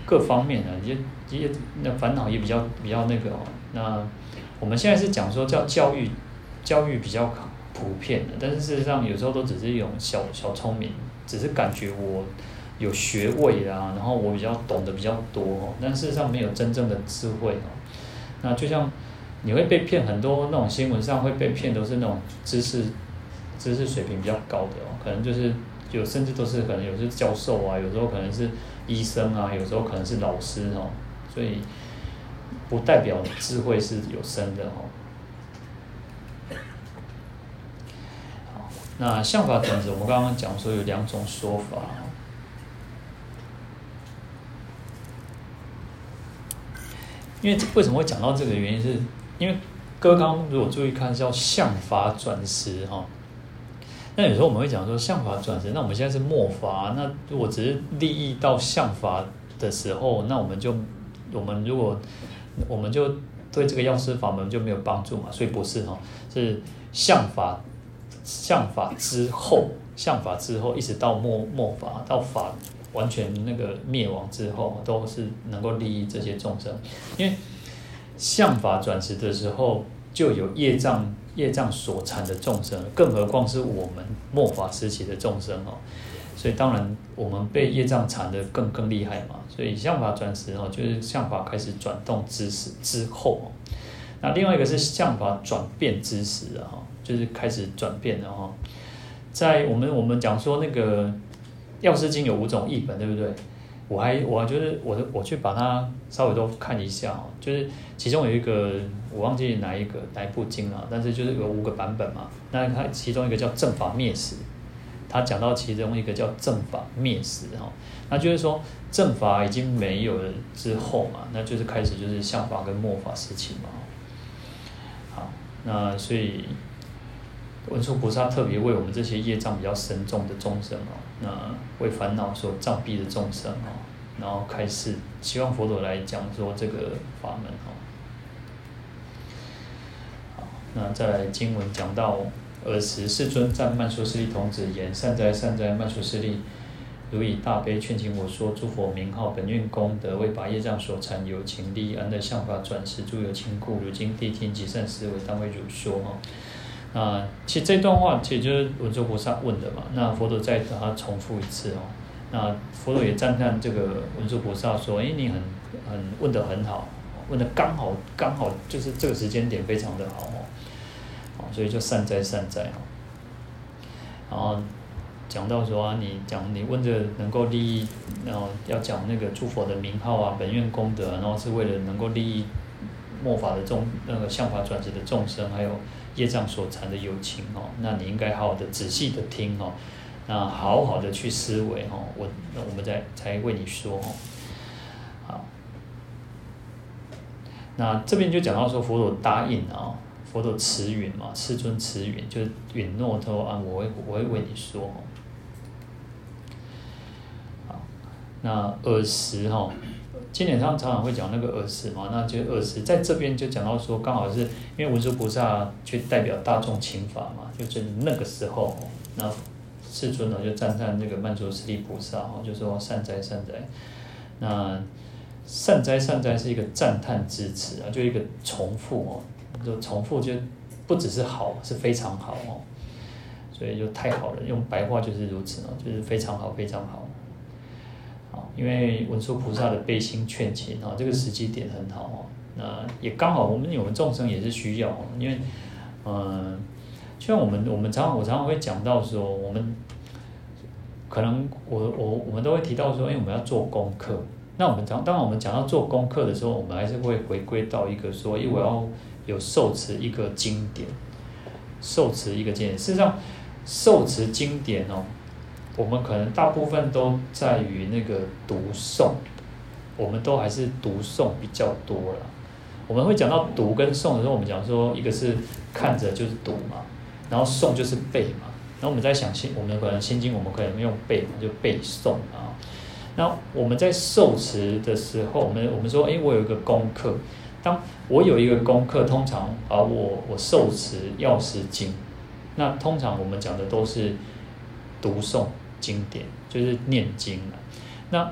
各方面呢，也也那烦恼也比较比较那个哦。那我们现在是讲说叫教育，教育比较普遍的，但是事实上有时候都只是一种小小聪明，只是感觉我有学位啊，然后我比较懂得比较多，但事实上没有真正的智慧哦。那就像你会被骗，很多那种新闻上会被骗，都是那种知识知识水平比较高的哦，可能就是。有甚至都是可能有些教授啊，有时候可能是医生啊，有时候可能是老师哦，所以不代表智慧是有深的哦。那相法转识，我们刚刚讲说有两种说法。因为为什么会讲到这个原因，是因为各位刚刚如果注意看叫相法转识哈。那有时候我们会讲说相法转识，那我们现在是末法，那如果只是利益到相法的时候，那我们就我们如果我们就对这个药师法门就没有帮助嘛，所以不是哈，是相法。相法之后，相法之后，一直到末末法，到法完全那个灭亡之后，都是能够利益这些众生。因为相法转识的时候，就有业障业障所缠的众生，更何况是我们末法时期的众生哦。所以当然，我们被业障缠得更更厉害嘛。所以相法转识哦，就是相法开始转动之时之后哦。那另外一个是相法转变之时啊。就是开始转变了哈，在我们我们讲说那个《药师经》有五种译本，对不对？我还我还觉得我我去把它稍微都看一下哦，就是其中有一个我忘记哪一个哪一部经了，但是就是有五个版本嘛。那它其中一个叫正法灭时，他讲到其中一个叫正法灭时哈，那就是说正法已经没有了之后嘛，那就是开始就是相法跟末法时期嘛。好，那所以。文殊菩萨特别为我们这些业障比较深重的众生哦，那为烦恼所障蔽的众生哦，然后开始，希望佛陀来讲说这个法门哦。好，那再来经文讲到，尔时世尊赞曼殊室利童子言：善哉善哉，曼殊室利，如以大悲劝请我说，诸佛名号本愿功德，为拔业障所缠，有情利益安乐相法转识，诸有情故，如今谛听极善思维，当为汝说哈。啊，其实这段话其实就是文殊菩萨问的嘛。那佛陀再给他重复一次哦。那佛陀也赞叹这个文殊菩萨说：“哎，你很很问的很好，问的刚好刚好就是这个时间点非常的好哦。哦，所以就善哉善哉哦。然后讲到说啊，你讲你问着能够利益，然后要讲那个诸佛的名号啊，本愿功德，然后是为了能够利益末法的众那个向法转世的众生，还有。业障所缠的友情哦，那你应该好好的仔细的听哦，那好好的去思维哦，我那我们再才为你说哦，好，那这边就讲到说佛陀答应啊，佛陀慈允嘛，世尊慈允，就是允诺说啊，我会我会为你说哦，好，那尔时哈。经典上常常会讲那个尔时嘛，那就尔时在这边就讲到说，刚好是因为文殊菩萨去代表大众请法嘛，就是那个时候，那世尊呢就赞叹那个曼殊室利菩萨哦，就说善哉善哉，那善哉善哉是一个赞叹之词啊，就一个重复哦，就重复就不只是好，是非常好哦，所以就太好了，用白话就是如此哦，就是非常好，非常好。因为文殊菩萨的悲心劝请啊，这个时机点很好哦。那也刚好，我们我们众生也是需要，因为，嗯，像我们我们常常我常常会讲到说，我们可能我我我们都会提到说，因为我们要做功课。那我们常当然我们讲到做功课的时候，我们还是会回归到一个说，因为我要有受持一个经典，受持一个经典。事实上，受持经典哦。我们可能大部分都在于那个读诵，我们都还是读诵比较多了。我们会讲到读跟诵的时候，我们讲说一个是看着就是读嘛，然后诵就是背嘛。然后我们在想心，我们可能心经，我们可能用背嘛，就背诵啊。那我们在受持的时候，我们我们说，哎，我有一个功课。当我有一个功课，通常啊，我我受持药师经，那通常我们讲的都是读诵。经典就是念经了，那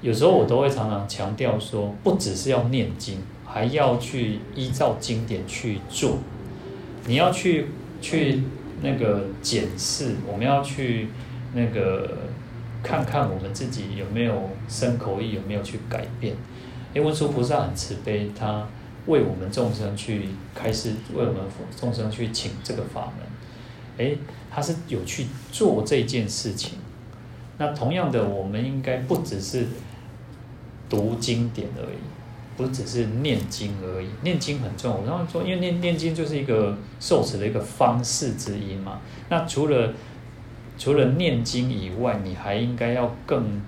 有时候我都会常常强调说，不只是要念经，还要去依照经典去做。你要去去那个检视，我们要去那个看看我们自己有没有身口意有没有去改变。因为文殊菩萨很慈悲，他为我们众生去开示，为我们众生去请这个法门。诶，他是有去做这件事情。那同样的，我们应该不只是读经典而已，不只是念经而已，念经很重要。我刚刚说，因为念念经就是一个受持的一个方式之一嘛。那除了除了念经以外，你还应该要更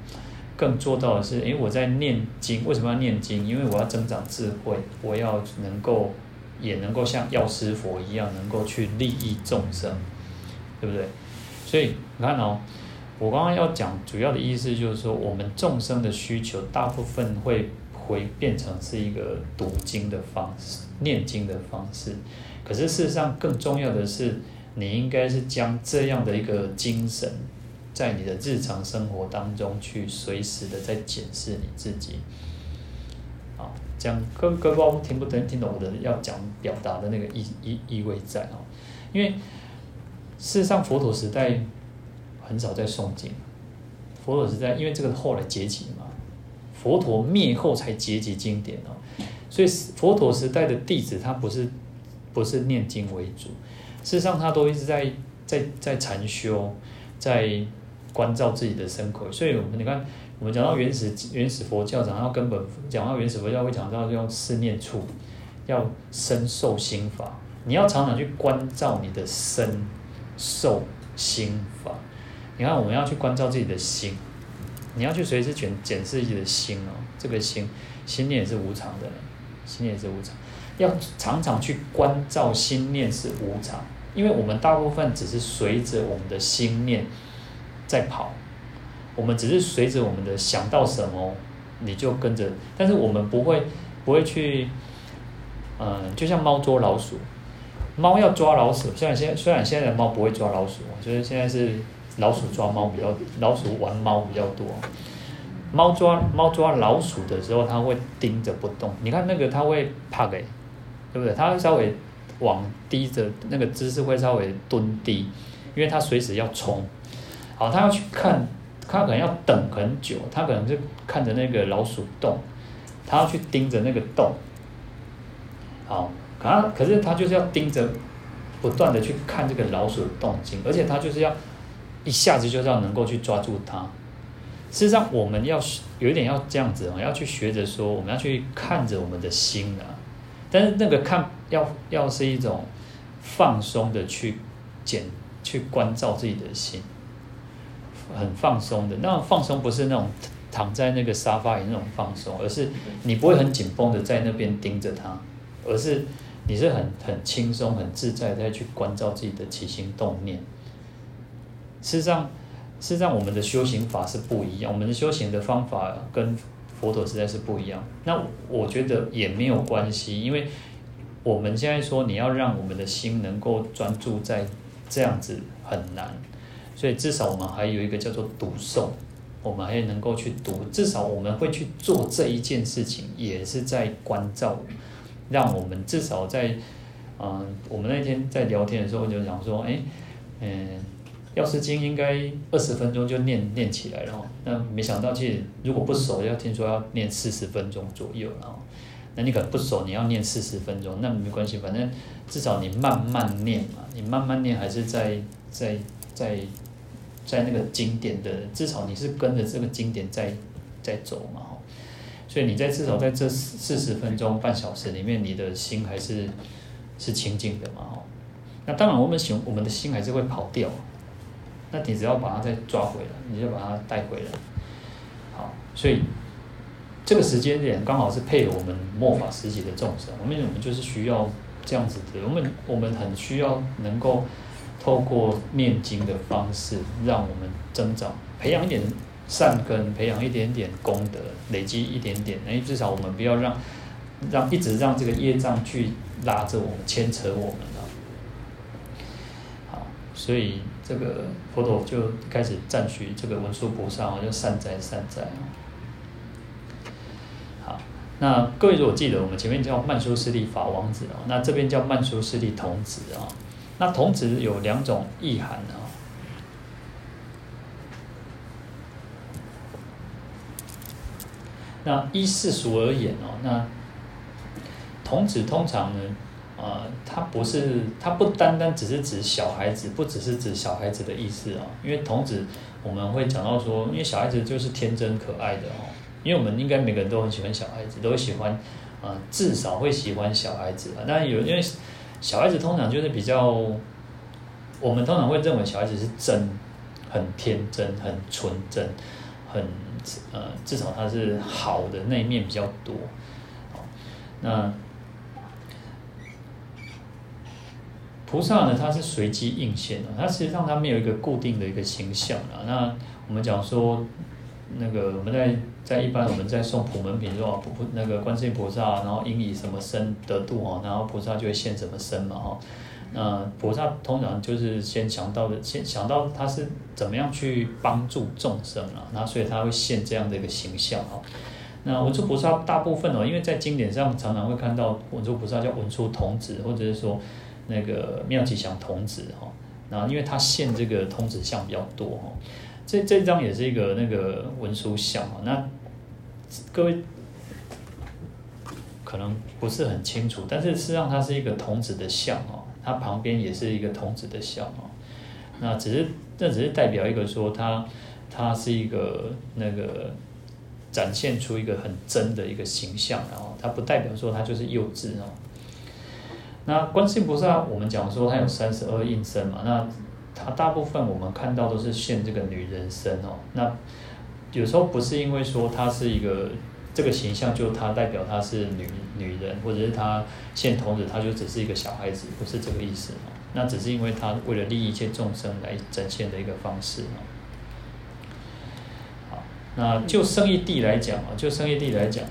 更做到的是，诶，我在念经，为什么要念经？因为我要增长智慧，我要能够也能够像药师佛一样，能够去利益众生，对不对？所以你看哦，我刚刚要讲主要的意思就是说，我们众生的需求大部分会。会变成是一个读经的方式、念经的方式，可是事实上更重要的是，你应该是将这样的一个精神，在你的日常生活当中去随时的在检视你自己。好，这样各各位听不听听懂的要讲表达的那个意意意味在哦？因为事实上佛陀时代很少在诵经，佛陀时代因为这个后来结集嘛。佛陀灭后才结集经典哦，所以佛陀时代的弟子他不是不是念经为主，事实上他都一直在在在禅修，在关照自己的身口。所以我们你看，我们讲到原始原始佛教，讲到根本讲到原始佛教，会讲到用四念处，要身受心法，你要常常去关照你的身受心法。你看，我们要去关照自己的心。你要去随时检检视自己的心哦，这个心心念也是无常的，心念也是无常，要常常去关照心念是无常，因为我们大部分只是随着我们的心念在跑，我们只是随着我们的想到什么你就跟着，但是我们不会不会去，嗯，就像猫捉老鼠，猫要抓老鼠，虽然现虽然现在的猫不会抓老鼠，就是现在是。老鼠抓猫比较，老鼠玩猫比较多。猫抓猫抓老鼠的时候，它会盯着不动。你看那个，它会怕给，对不对？它会稍微往低着，那个姿势会稍微蹲低，因为它随时要冲。好，它要去看，它可能要等很久，它可能就看着那个老鼠动，它要去盯着那个洞。好，可它可是它就是要盯着，不断的去看这个老鼠的动静，而且它就是要。一下子就要能够去抓住它。事实上，我们要有一点要这样子哦，要去学着说，我们要去看着我们的心啊。但是那个看要要是一种放松的去检去关照自己的心，很放松的。那放松不是那种躺在那个沙发里那种放松，而是你不会很紧绷的在那边盯着它，而是你是很很轻松、很自在的在去关照自己的起心动念。事实上，事实上，我们的修行法是不一样，我们的修行的方法跟佛陀实在是不一样。那我觉得也没有关系，因为我们现在说你要让我们的心能够专注在这样子很难，所以至少我们还有一个叫做读诵，我们还能够去读，至少我们会去做这一件事情，也是在关照，让我们至少在，嗯，我们那天在聊天的时候就讲说，哎，嗯。药师经应该二十分钟就念念起来了哦，那没想到其实如果不熟，要听说要念四十分钟左右了哦。那你可能不熟，你要念四十分钟，那没关系，反正至少你慢慢念嘛，你慢慢念还是在在在在那个经典的，至少你是跟着这个经典在在走嘛哦。所以你在至少在这四十分钟半小时里面，你的心还是是清净的嘛哦。那当然，我们行我们的心还是会跑掉。那你只要把它再抓回来，你就把它带回来。好，所以这个时间点刚好是配合我们末法时期的众生，我们我们就是需要这样子的，我们我们很需要能够透过念经的方式，让我们增长，培养一点善根，培养一点点功德，累积一点点，哎，至少我们不要让让一直让这个业障去拉着我们，牵扯我们了。好，所以。这个佛陀就开始赞许这个文殊菩萨，就善哉善哉。好，那各位如果记得，我们前面叫曼殊师利法王子啊，那这边叫曼殊师利童子啊。那童子有两种意涵啊。那依世俗而言哦，那童子通常呢？呃，它不是，它不单单只是指小孩子，不只是指小孩子的意思啊。因为童子，我们会讲到说，因为小孩子就是天真可爱的哦。因为我们应该每个人都很喜欢小孩子，都喜欢，呃，至少会喜欢小孩子啊。当然有，因为小孩子通常就是比较，我们通常会认为小孩子是真，很天真，很纯真，很呃，至少他是好的那一面比较多。好，那菩萨呢，他是随机应现的，他实际上他没有一个固定的一个形象啊。那我们讲说。那个我们在在一般我们在送普门品说菩那个观世音菩萨，然后应以什么身得度哦，然后菩萨就会现什么身嘛哈。那菩萨通常就是先想到的，先想到他是怎么样去帮助众生啊，那所以他会现这样的一个形象哈。那文殊菩萨大部分哦，因为在经典上常常会看到文殊菩萨叫文殊童子，或者是说那个妙吉祥童子哈。那因为他现这个童子像比较多哈。这这张也是一个那个文殊像哈，那各位可能不是很清楚，但是实际上它是一个童子的像哦，它旁边也是一个童子的像哦，那只是这只是代表一个说它它是一个那个展现出一个很真的一个形象，然后它不代表说它就是幼稚哦。那观世音菩萨，我们讲说它有三十二应身嘛，那。它大部分我们看到都是现这个女人身哦，那有时候不是因为说她是一个这个形象，就它代表她是女女人，或者是她现童子，她就只是一个小孩子，不是这个意思。那只是因为她为了利益一切众生来展现的一个方式哦。好，那就胜义地来讲啊，就胜义地来讲，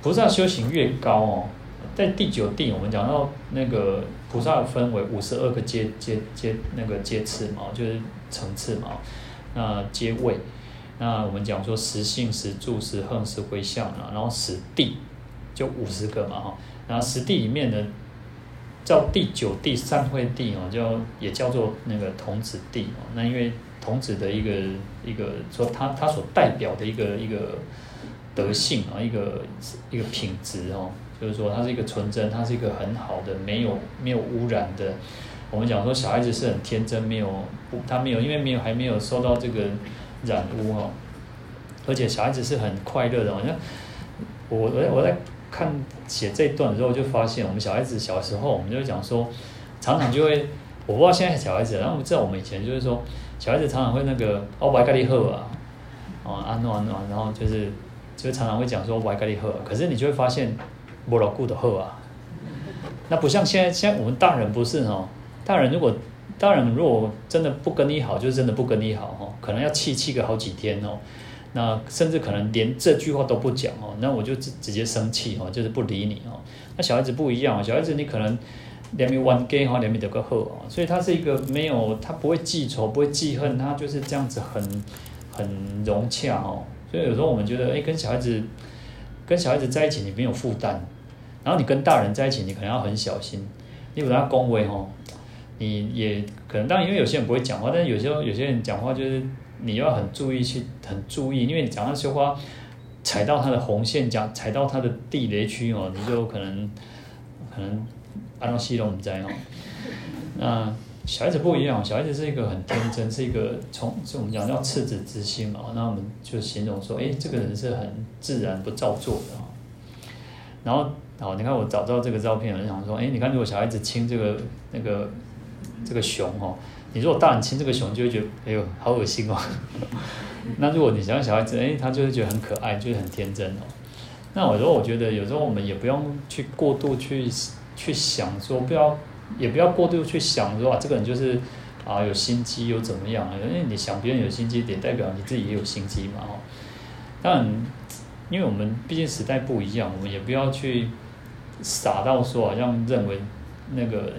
菩萨修行越高哦。在第九地，我们讲到那个菩萨分为五十二个阶阶阶那个阶次嘛，就是层次嘛。那阶位，那我们讲说十性、十住、十横、十回向啊，然后十地就五十个嘛哈。然后十地里面呢，叫第九地三会地哦，叫也叫做那个童子地哦。那因为童子的一个一个说他他所代表的一个一个德性啊，一个一个品质哦。就是说，他是一个纯真，他是一个很好的，没有没有污染的。我们讲说，小孩子是很天真，没有不，他没有，因为没有还没有受到这个染污哦。而且小孩子是很快乐的。好像我我我在看写这段的时候，就发现我们小孩子小时候，我们就会讲说，常常就会，我不知道现在小孩子，然后我们知道我们以前就是说，小孩子常常会那个哦，我爱跟你好啊，哦，安诺安诺，然后就是就常常会讲说我爱跟你好，可是你就会发现。不牢固的后啊，那不像现在，现在我们大人不是哦，大人如果大人如果真的不跟你好，就真的不跟你好哦，可能要气气个好几天哦，那甚至可能连这句话都不讲哦，那我就直直接生气哦，就是不理你哦。那小孩子不一样哦，小孩子你可能两米弯给哈，两米得个后哦，所以他是一个没有，他不会记仇，不会记恨，他就是这样子很很融洽哦。所以有时候我们觉得，哎，跟小孩子。跟小孩子在一起，你没有负担；然后你跟大人在一起，你可能要很小心。你把他恭维吼，你也可能当然，因为有些人不会讲话，但是有些有些人讲话就是你要很注意去很注意，因为你讲那些话踩到他的红线，讲踩到他的地雷区哦，你就可能可能按照系统不在哦。那小孩子不一样，小孩子是一个很天真，是一个从是我们讲叫赤子之心嘛。那我们就形容说，哎，这个人是很自然不造作的。然后，好，你看我找到这个照片，我就想说，哎，你看如果小孩子亲这个那个这个熊哦，你如果大人亲这个熊，就会觉得，哎呦，好恶心哦。那如果你想小孩子，哎，他就会觉得很可爱，就是很天真哦。那我说，我觉得有时候我们也不用去过度去去想说，不要。也不要过度去想说啊，这个人就是啊有心机又怎么样？因为你想别人有心机，也代表你自己也有心机嘛，哦。当然，因为我们毕竟时代不一样，我们也不要去傻到说好像认为那个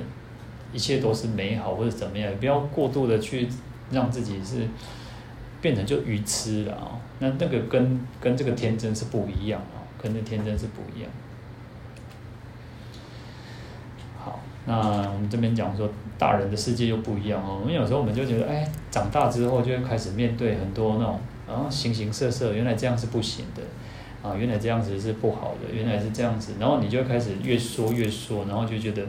一切都是美好或者怎么样，不要过度的去让自己是变成就愚痴了啊。那那个跟跟这个天真是不一样啊，跟那天真是不一样。好那我们这边讲说，大人的世界又不一样哦。我们有时候我们就觉得，哎，长大之后就会开始面对很多那种啊形形色色，原来这样是不行的，啊，原来这样子是不好的，原来是这样子，然后你就开始越说越说，然后就觉得，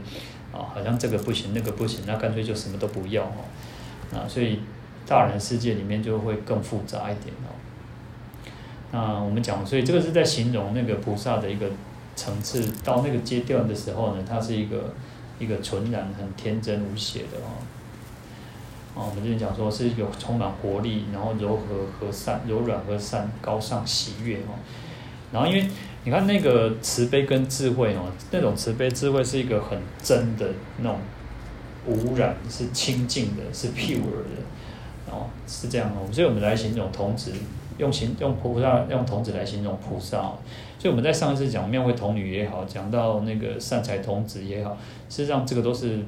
啊，好像这个不行，那个不行，那干脆就什么都不要哦。啊，所以大人世界里面就会更复杂一点哦。那我们讲，所以这个是在形容那个菩萨的一个层次，到那个阶段的时候呢，它是一个一个纯然、很天真无邪的哦。哦，我们之前讲说是有充满活力，然后柔和和善、柔软和善、高尚喜悦哦。然后因为你看那个慈悲跟智慧哦，那种慈悲智慧是一个很真的那种无染，是清净的，是 pure 的哦，是这样哦。所以我们来形容童子，用形用菩萨用童子来形容菩萨。所以我们在上一次讲庙会童女也好，讲到那个善财童子也好，事实上这个都是。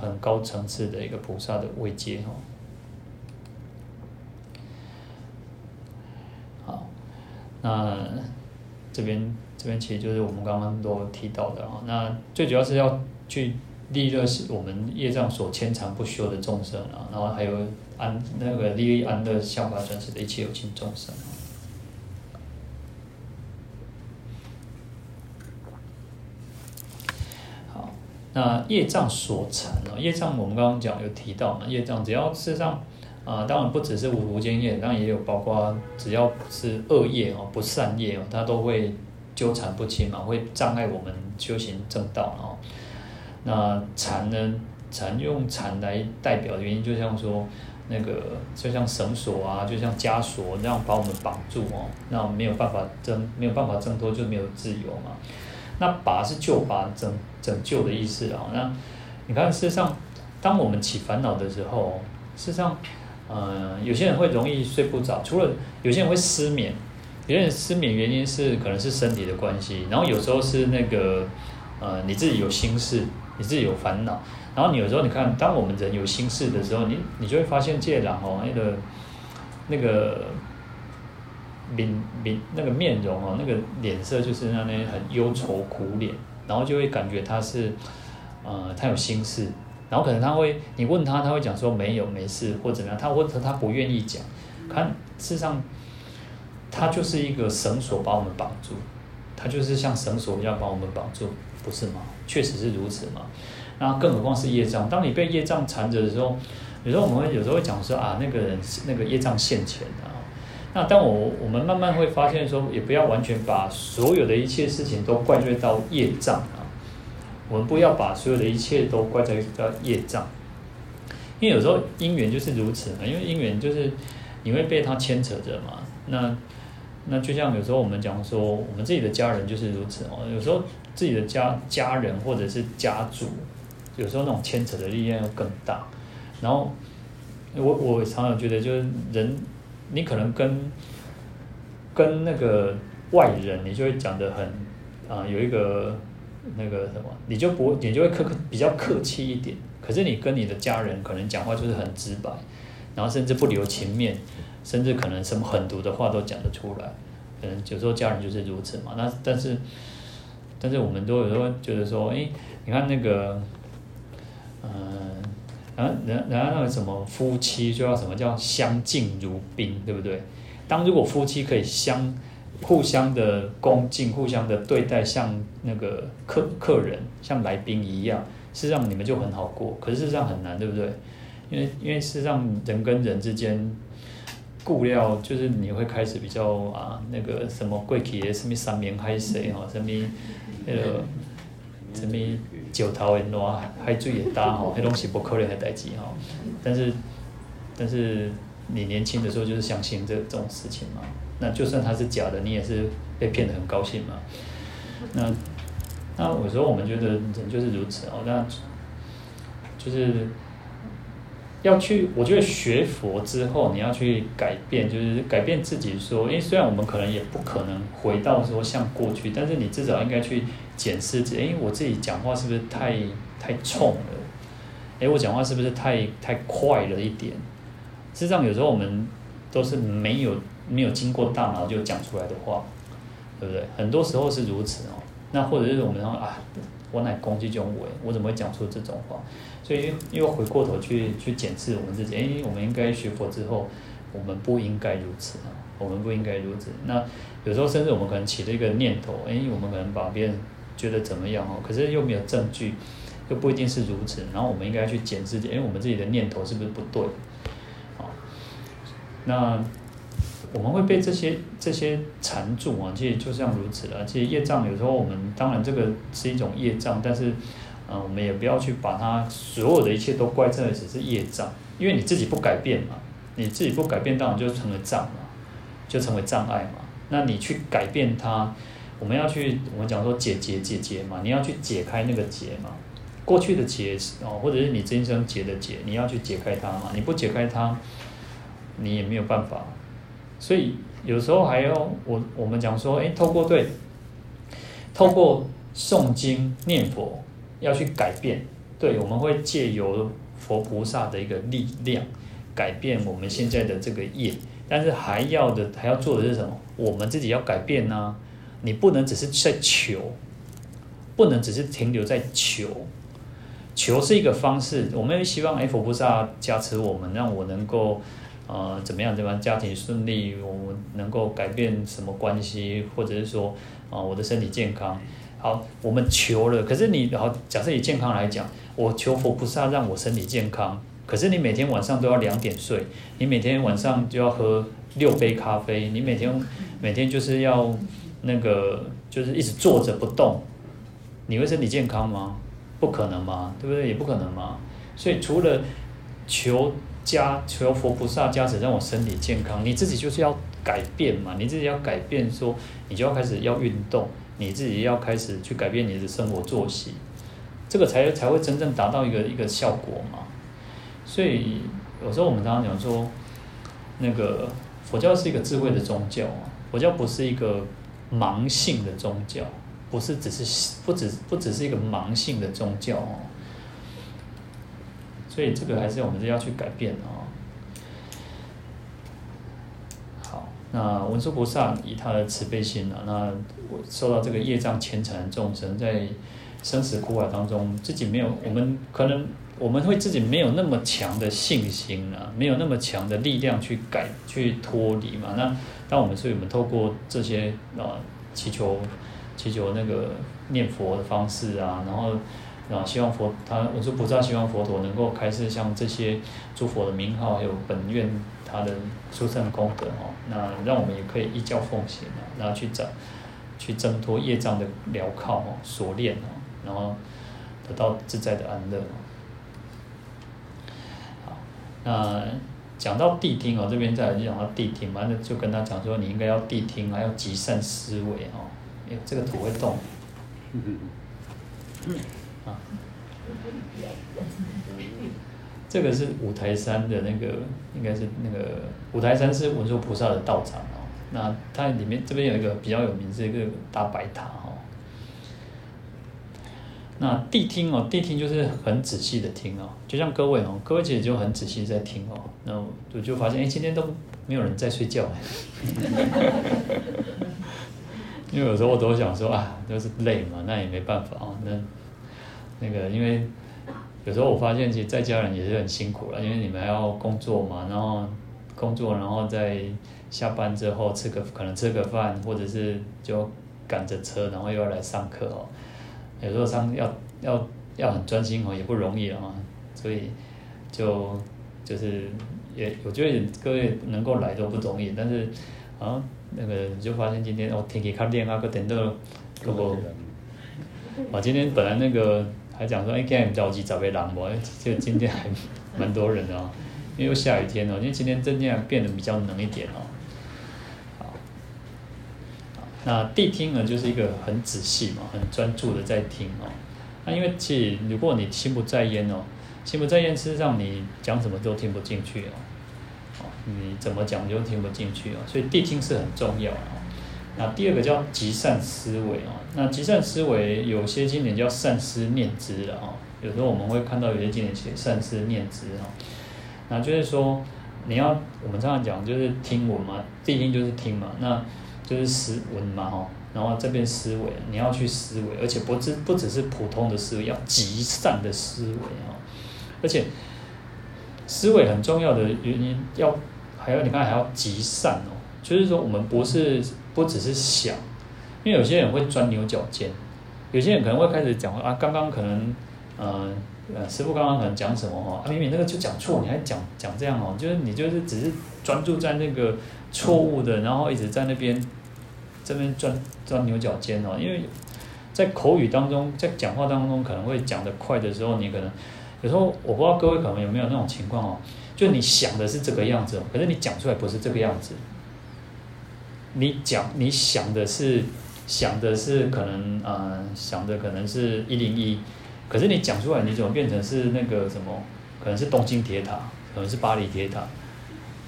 很高层次的一个菩萨的位阶哈，好，那这边这边其实就是我们刚刚都提到的啊，那最主要是要去利乐我们业障所牵缠不休的众生啊，然后还有安那个利益安乐效法转世的一切有情众生。好那业障所成啊，业障我们刚刚讲有提到嘛，业障只要事实上啊，当然不只是五无间业，当然也有包括只要是恶业哦，不善业哦，它都会纠缠不清嘛，会障碍我们修行正道哦。那缠呢，缠用缠来代表的原因，就像说那个就像绳索啊，就像枷锁那样把我们绑住哦，那没有办法挣，没有办法挣脱，就没有自由嘛。那拔是救拔拯拯救的意思啊。那你看，事实上，当我们起烦恼的时候，事实上，呃，有些人会容易睡不着，除了有些人会失眠，有些人失眠原因是可能是身体的关系，然后有时候是那个呃你自己有心事，你自己有烦恼，然后你有时候你看，当我们人有心事的时候，你你就会发现这人哦，那个那个。面面那个面容哦，那个脸色就是那那很忧愁苦脸，然后就会感觉他是，呃，他有心事，然后可能他会，你问他，他会讲说没有没事或怎么样，他或者他不愿意讲，看事实上，他就是一个绳索把我们绑住，他就是像绳索一样把我们绑住，不是吗？确实是如此嘛。那更何况是业障，当你被业障缠着的时候，有时候我们有时候会讲说啊，那个人那个业障现前的啊。那当我我们慢慢会发现说，也不要完全把所有的一切事情都怪罪到业障啊，我们不要把所有的一切都怪罪到业障，因为有时候因缘就是如此嘛，因为因缘就是你会被它牵扯着嘛。那那就像有时候我们讲说，我们自己的家人就是如此哦，有时候自己的家家人或者是家族，有时候那种牵扯的力量要更大。然后我我常常觉得就是人。你可能跟跟那个外人，你就会讲的很啊、有一个那个什么，你就不你就会客客比较客气一点。可是你跟你的家人可能讲话就是很直白，然后甚至不留情面，甚至可能什么狠毒的话都讲得出来。可能有时候家人就是如此嘛。那但是但是我们都有时候觉得说，哎，你看那个，嗯、然后，然然后那个什么夫妻就要什么叫相敬如宾，对不对？当如果夫妻可以相互相的恭敬，互相的对待，像那个客客人，像来宾一样，事实上你们就很好过。可是事实上很难，对不对？因为因为事实上人跟人之间，顾料就是你会开始比较啊那个什么贵气什么三面海誓哈，什么那个什么。石头会烂，海水也大吼，那东西不可能的代志吼。但是，但是你年轻的时候就是相信这这种事情嘛。那就算它是假的，你也是被骗得很高兴嘛。那那有时候我们觉得人就是如此哦。那就是要去，我觉得学佛之后你要去改变，就是改变自己说，因为虽然我们可能也不可能回到说像过去，但是你至少应该去。检视自己，哎，我自己讲话是不是太太冲了？哎，我讲话是不是太太快了一点？事实上，有时候我们都是没有没有经过大脑就讲出来的话，对不对？很多时候是如此哦。那或者是我们说啊，我乃攻击这种为，我怎么会讲出这种话？所以，又回过头去去检视我们自己，哎，我们应该学佛之后，我们不应该如此啊，我们不应该如此。那有时候甚至我们可能起了一个念头，哎，我们可能把别人。觉得怎么样哦？可是又没有证据，又不一定是如此。然后我们应该去检视，因为我们自己的念头是不是不对？好，那我们会被这些这些缠住啊，其实就像如此了。其实业障有时候我们当然这个是一种业障，但是，呃，我们也不要去把它所有的一切都怪在只是业障，因为你自己不改变嘛，你自己不改变，当然就成了障嘛，就成为障碍嘛。那你去改变它，我们要去我们讲说解结解结嘛，你要去解开那个结嘛，过去的结哦，或者是你今生结的结，你要去解开它嘛，你不解开它，你也没有办法。所以有时候还要我我们讲说，哎，透过对，透过诵经念佛要去改变，对，我们会借由佛菩萨的一个力量改变我们现在的这个业，但是还要的还要做的是什么？我们自己要改变呢、你不能只是在求，不能只是停留在求，求是一个方式，我们也希望哎佛菩萨加持我们，让我能够。呃，怎么样？怎么样？家庭顺利，我能够改变什么关系，或者是说，啊、呃，我的身体健康。好，我们求了，可是你好，假设以健康来讲，我求佛菩萨让我身体健康，可是你每天晚上都要两点睡，你每天晚上就要喝六杯咖啡，你每天每天就是要那个，就是一直坐着不动，你会身体健康吗？不可能嘛，对不对？也不可能嘛。所以除了求。加求佛菩萨加持，让我身体健康。你自己就是要改变嘛，你自己要改变说，你就要开始要运动，你自己要开始去改变你的生活作息，这个才才会真正达到一个一个效果嘛。所以有时候我们常常讲说，那个佛教是一个智慧的宗教啊，佛教不是一个盲性的宗教，不是只是不只不只是一个盲性的宗教哦。所以这个还是我们是要去改变哦。好，那文殊菩萨以他的慈悲心啊，那我受到这个业障牵缠的众生，在生死苦海当中，自己没有，我们可能我们会自己没有那么强的信心啊，没有那么强的力量去改去脱离嘛。那当我们所以我们透过这些啊祈求祈求那个念佛的方式啊，然后。啊，希望佛他，我是菩萨希望佛陀能够开示像这些诸佛的名号，还有本愿他的殊胜功德哦，那让我们也可以依教奉行啊，然后去找去挣脱业障的镣铐哦，锁链哦，然后得到自在的安乐。好，那讲到谛听哦，这边再来就讲到谛听嘛，那就跟他讲说，你应该要谛听，还要极善思维哦。哎，这个图会动。这个是五台山的那个，应该是那个五台山是文殊菩萨的道场哦。那它里面这边有一个比较有名，是一个大白塔哦。那谛听哦，谛听就是很仔细的听哦，就像各位哦，各位其实就很仔细在听哦。那我就发现，哎，今天都没有人在睡觉。因为有时候我都想说啊，就是累嘛，那也没办法哦，那。那个，因为有时候我发现，其实在家人也是很辛苦了，因为你们要工作嘛，然后工作，然后在下班之后吃个可能吃个饭，或者是就赶着车，然后又要来上课哦。有时候上要要要很专心哦，也不容易啊。所以就就是也我觉得各位能够来都不容易，但是啊那个就发现今天哦天气较冷啊，个点都个不，我今天本来那个。还讲说，哎，今天着急找个人不？就今天还 蛮多人的哦，因为下雨天哦，因为今天真的变得比较冷一点哦。好，那谛听呢，就是一个很仔细嘛，很专注的在听哦。那因为其实如果你心不在焉哦，心不在焉，事实上你讲什么都听不进去哦。哦，你怎么讲就听不进去哦，所以谛听是很重要。那第二个叫极善思维哦，那极善思维有些经典叫善思念之了哦，有时候我们会看到有些经典写善思念之哦，那就是说你要我们常常讲就是听闻嘛，谛听就是听嘛，那就是思闻嘛哈，然后这边思维你要去思维，而且不只不只是普通的思维，要极善的思维哦，而且思维很重要的原因要还要你看还要极善哦，就是说我们不是。不只是想，因为有些人会钻牛角尖，有些人可能会开始讲啊，刚刚可能，呃，呃，师傅刚刚可能讲什么哈？啊，明明那个就讲错，你还讲讲这样哦？就是你就是只是专注在那个错误的，然后一直在那边这边钻钻牛角尖哦。因为在口语当中，在讲话当中可能会讲得快的时候，你可能有时候我不知道各位可能有没有那种情况哦，就你想的是这个样子，可是你讲出来不是这个样子。你讲你想的是想的是可能呃想的可能是一零一。可是你讲出来，你怎么变成是那个什么？可能是东京铁塔，可能是巴黎铁塔。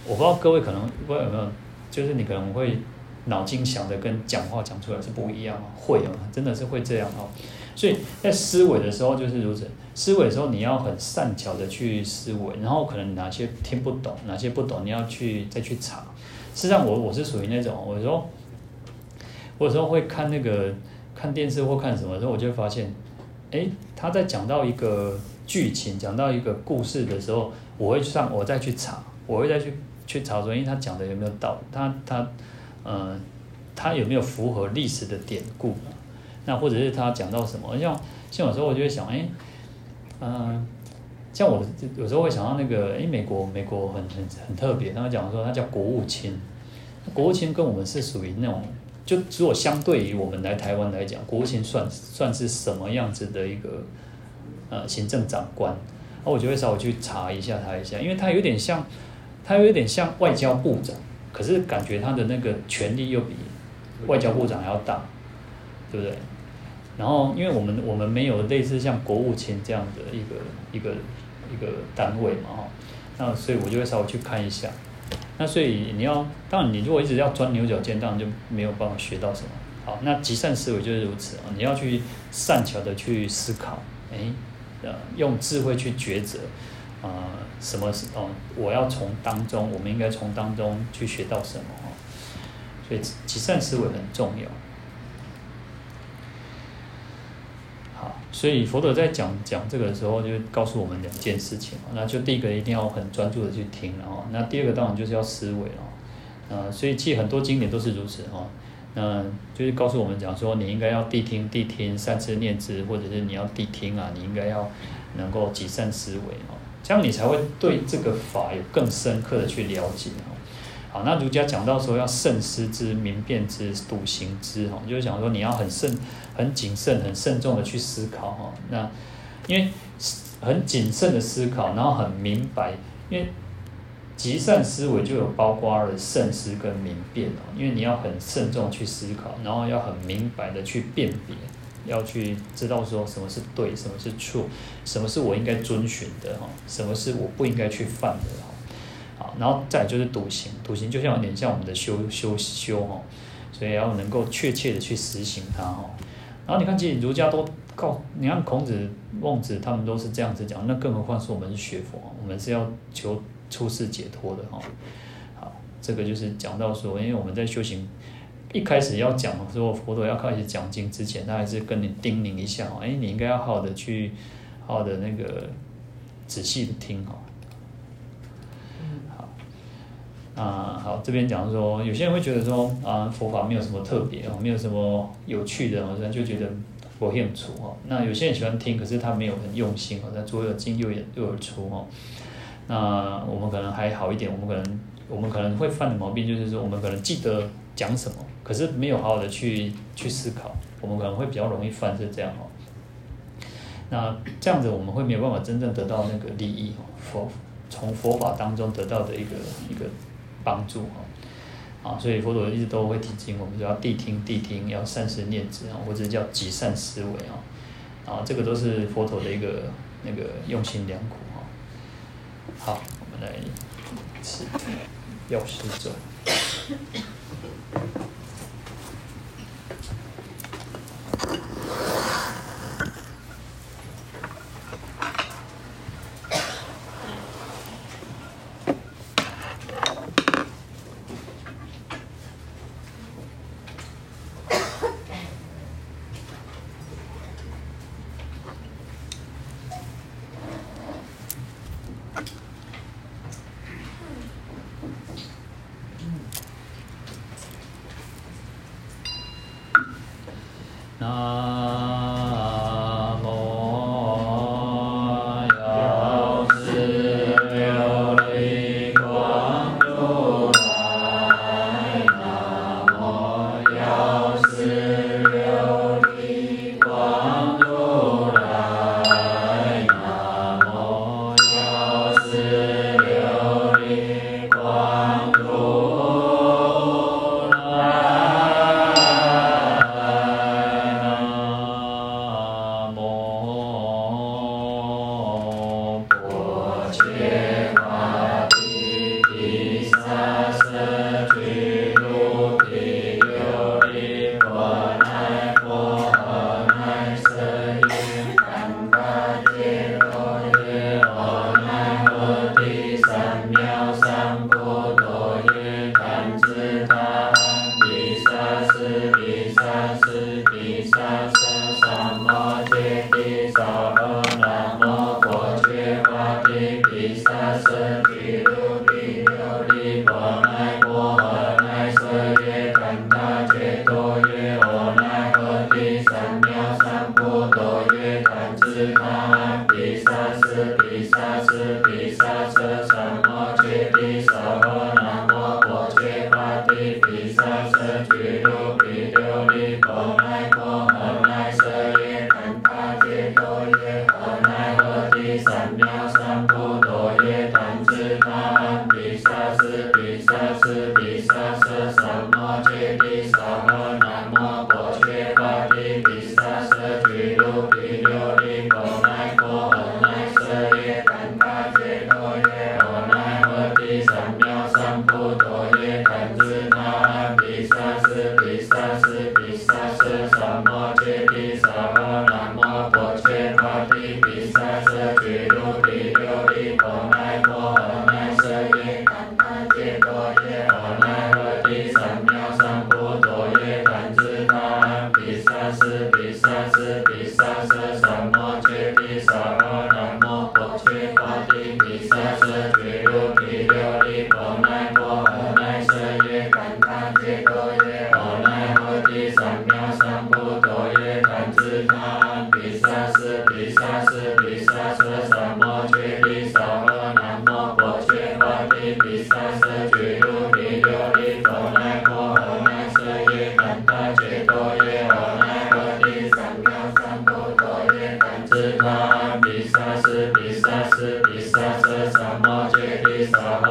我不知道各位可能不知道有没有，就是你可能会脑筋想的跟讲话讲出来是不一样，会啊，真的是会这样哦。所以在思维的时候就是如此，思维的时候你要很善巧的去思维，然后可能哪些听不懂，哪些不懂，你要去再去查。实际上我我是属于那种，我说我有时候会看那个看电视或看什么的时候，我就会发现。诶，他在讲到一个剧情，讲到一个故事的时候，我会上，我再去查，我会再去去查说，因为他讲的有没有道理，他他，呃，他有没有符合历史的典故？那或者是他讲到什么？像像有时候我就会想，诶，嗯、像我有时候会想到那个，诶，美国美国很很很特别，他们讲说他叫国务卿，国务卿跟我们是属于那种。就如果相对于我们来台湾来讲，国务卿算算是什么样子的一个呃行政长官？那我就会稍微去查一下他一下，因为他有点像，他有点像外交部长，可是感觉他的那个权力又比外交部长还要大，对不对？然后因为我们我们没有类似像国务卿这样的一个一个一个单位嘛哈，那所以我就会稍微去看一下。那所以你要，当然你如果一直要钻牛角尖，当然就没有办法学到什么。好，那极善思维就是如此啊，你要去善巧的去思考，哎，呃，用智慧去抉择，啊、什么是哦，我要从当中，我们应该从当中去学到什么哈。所以极善思维很重要。所以佛陀在讲讲这个的时候，就告诉我们两件事情。那就第一个一定要很专注的去听，然后那第二个当然就是要思维了。呃，所以其实很多经典都是如此哈。那就是告诉我们讲说，你应该要谛听谛听，善知念知，或者是你要谛听啊，你应该要能够极善思维哦，这样你才会对这个法有更深刻的去了解。好，那儒家讲到说要慎思之、明辨之、笃行之，哈，就是讲说你要很慎、很谨慎、很慎重的去思考，哈。那因为很谨慎的思考，然后很明白，因为极善思维就有包括了慎思跟明辨哦。因为你要很慎重去思考，然后要很明白的去辨别，要去知道说什么是对，什么是错，什么是我应该遵循的，哈，什么是我不应该去犯的。然后再就是笃行，笃行就像有点像我们的修修修哈，所以要能够确切的去实行它哈。然后你看，其实儒家都告，你看孔子、孟子他们都是这样子讲，那更何况是我们是学佛，我们是要求出世解脱的哈。好，这个就是讲到说，因为我们在修行一开始要讲说佛陀要开始讲经之前，他还是跟你叮咛一下哦，哎，你应该要好好的去，好好的那个仔细的听哈。啊，好，这边讲说，有些人会觉得说，啊，佛法没有什么特别哦，没有什么有趣的，好像就觉得佛很粗哦。那有些人喜欢听，可是他没有很用心哦，他左耳进右耳右耳出哦。那我们可能还好一点，我们可能我们可能会犯的毛病就是说，我们可能记得讲什么，可是没有好好的去去思考，我们可能会比较容易犯是这样哦。那这样子我们会没有办法真正得到那个利益哦，佛从佛法当中得到的一个一个。帮助啊，啊，所以佛陀一直都会提醒我们，要谛听谛听，要善思念之啊，或者叫极善思维啊，啊，这个都是佛陀的一个那个用心良苦啊。好，我们来，药师咒。गा पेटे गा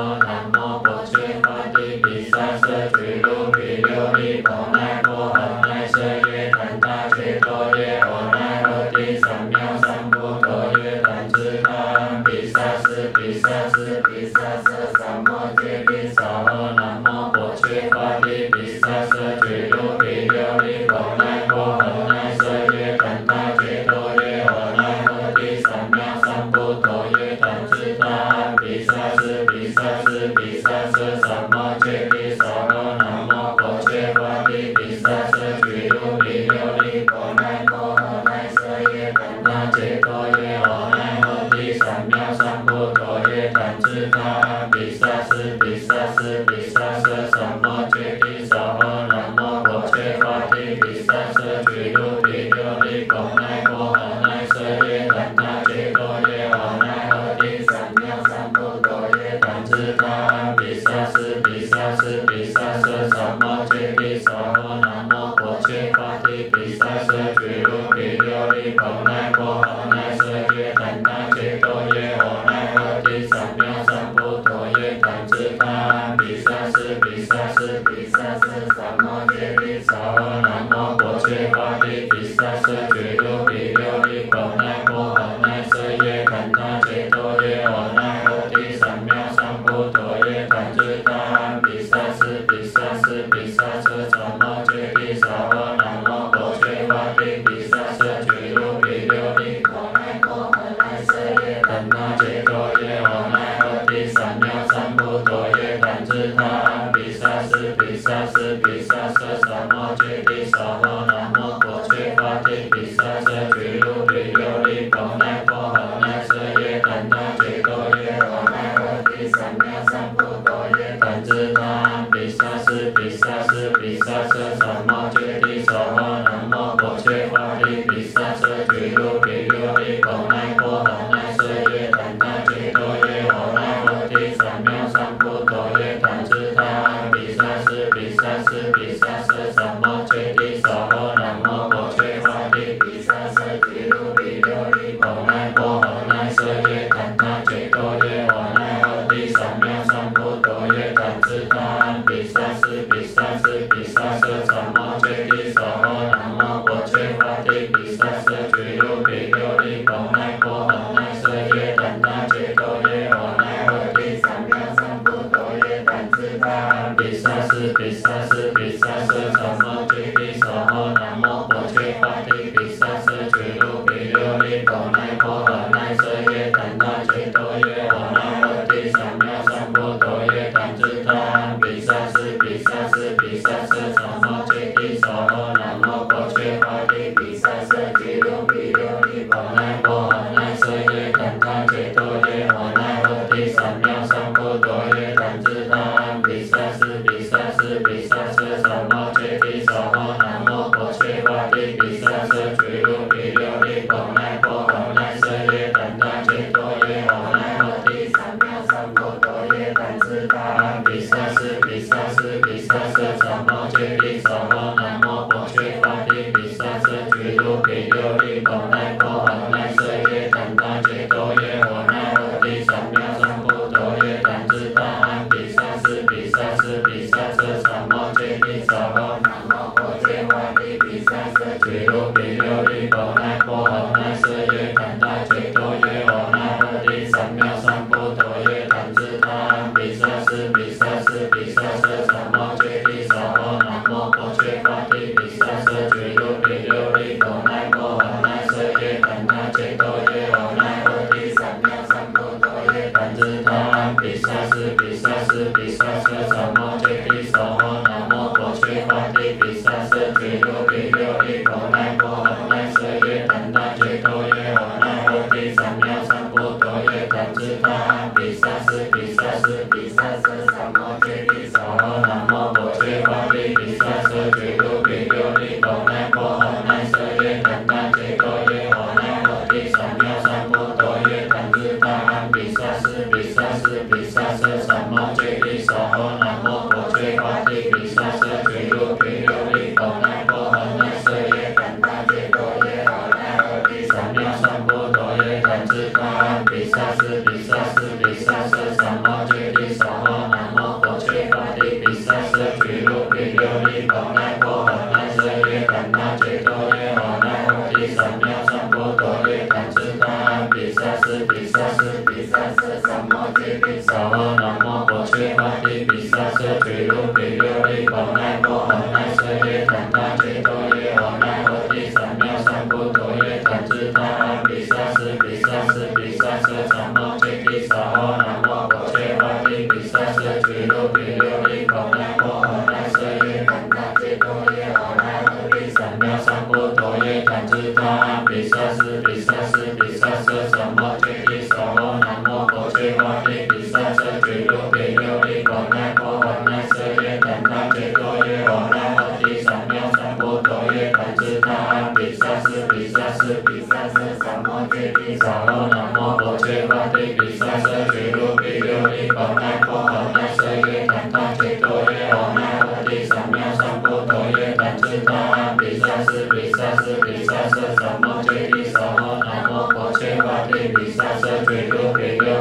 go, go, go.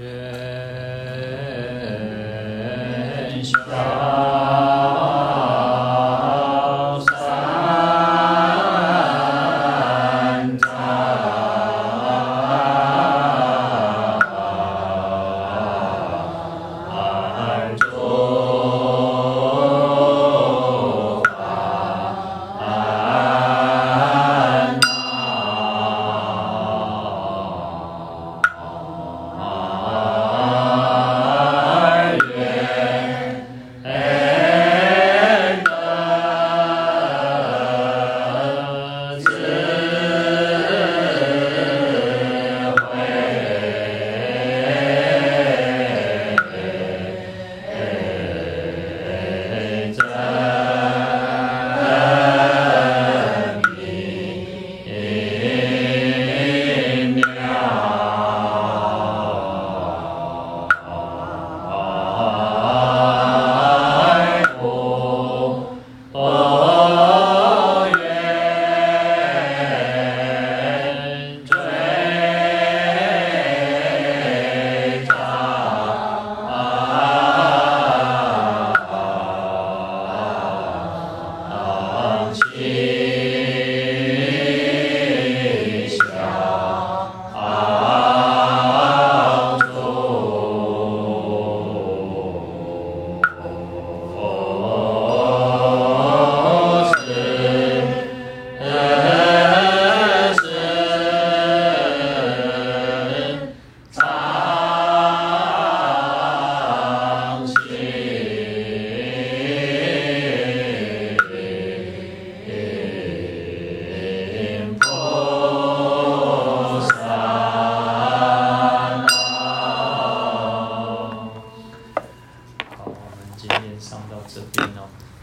心。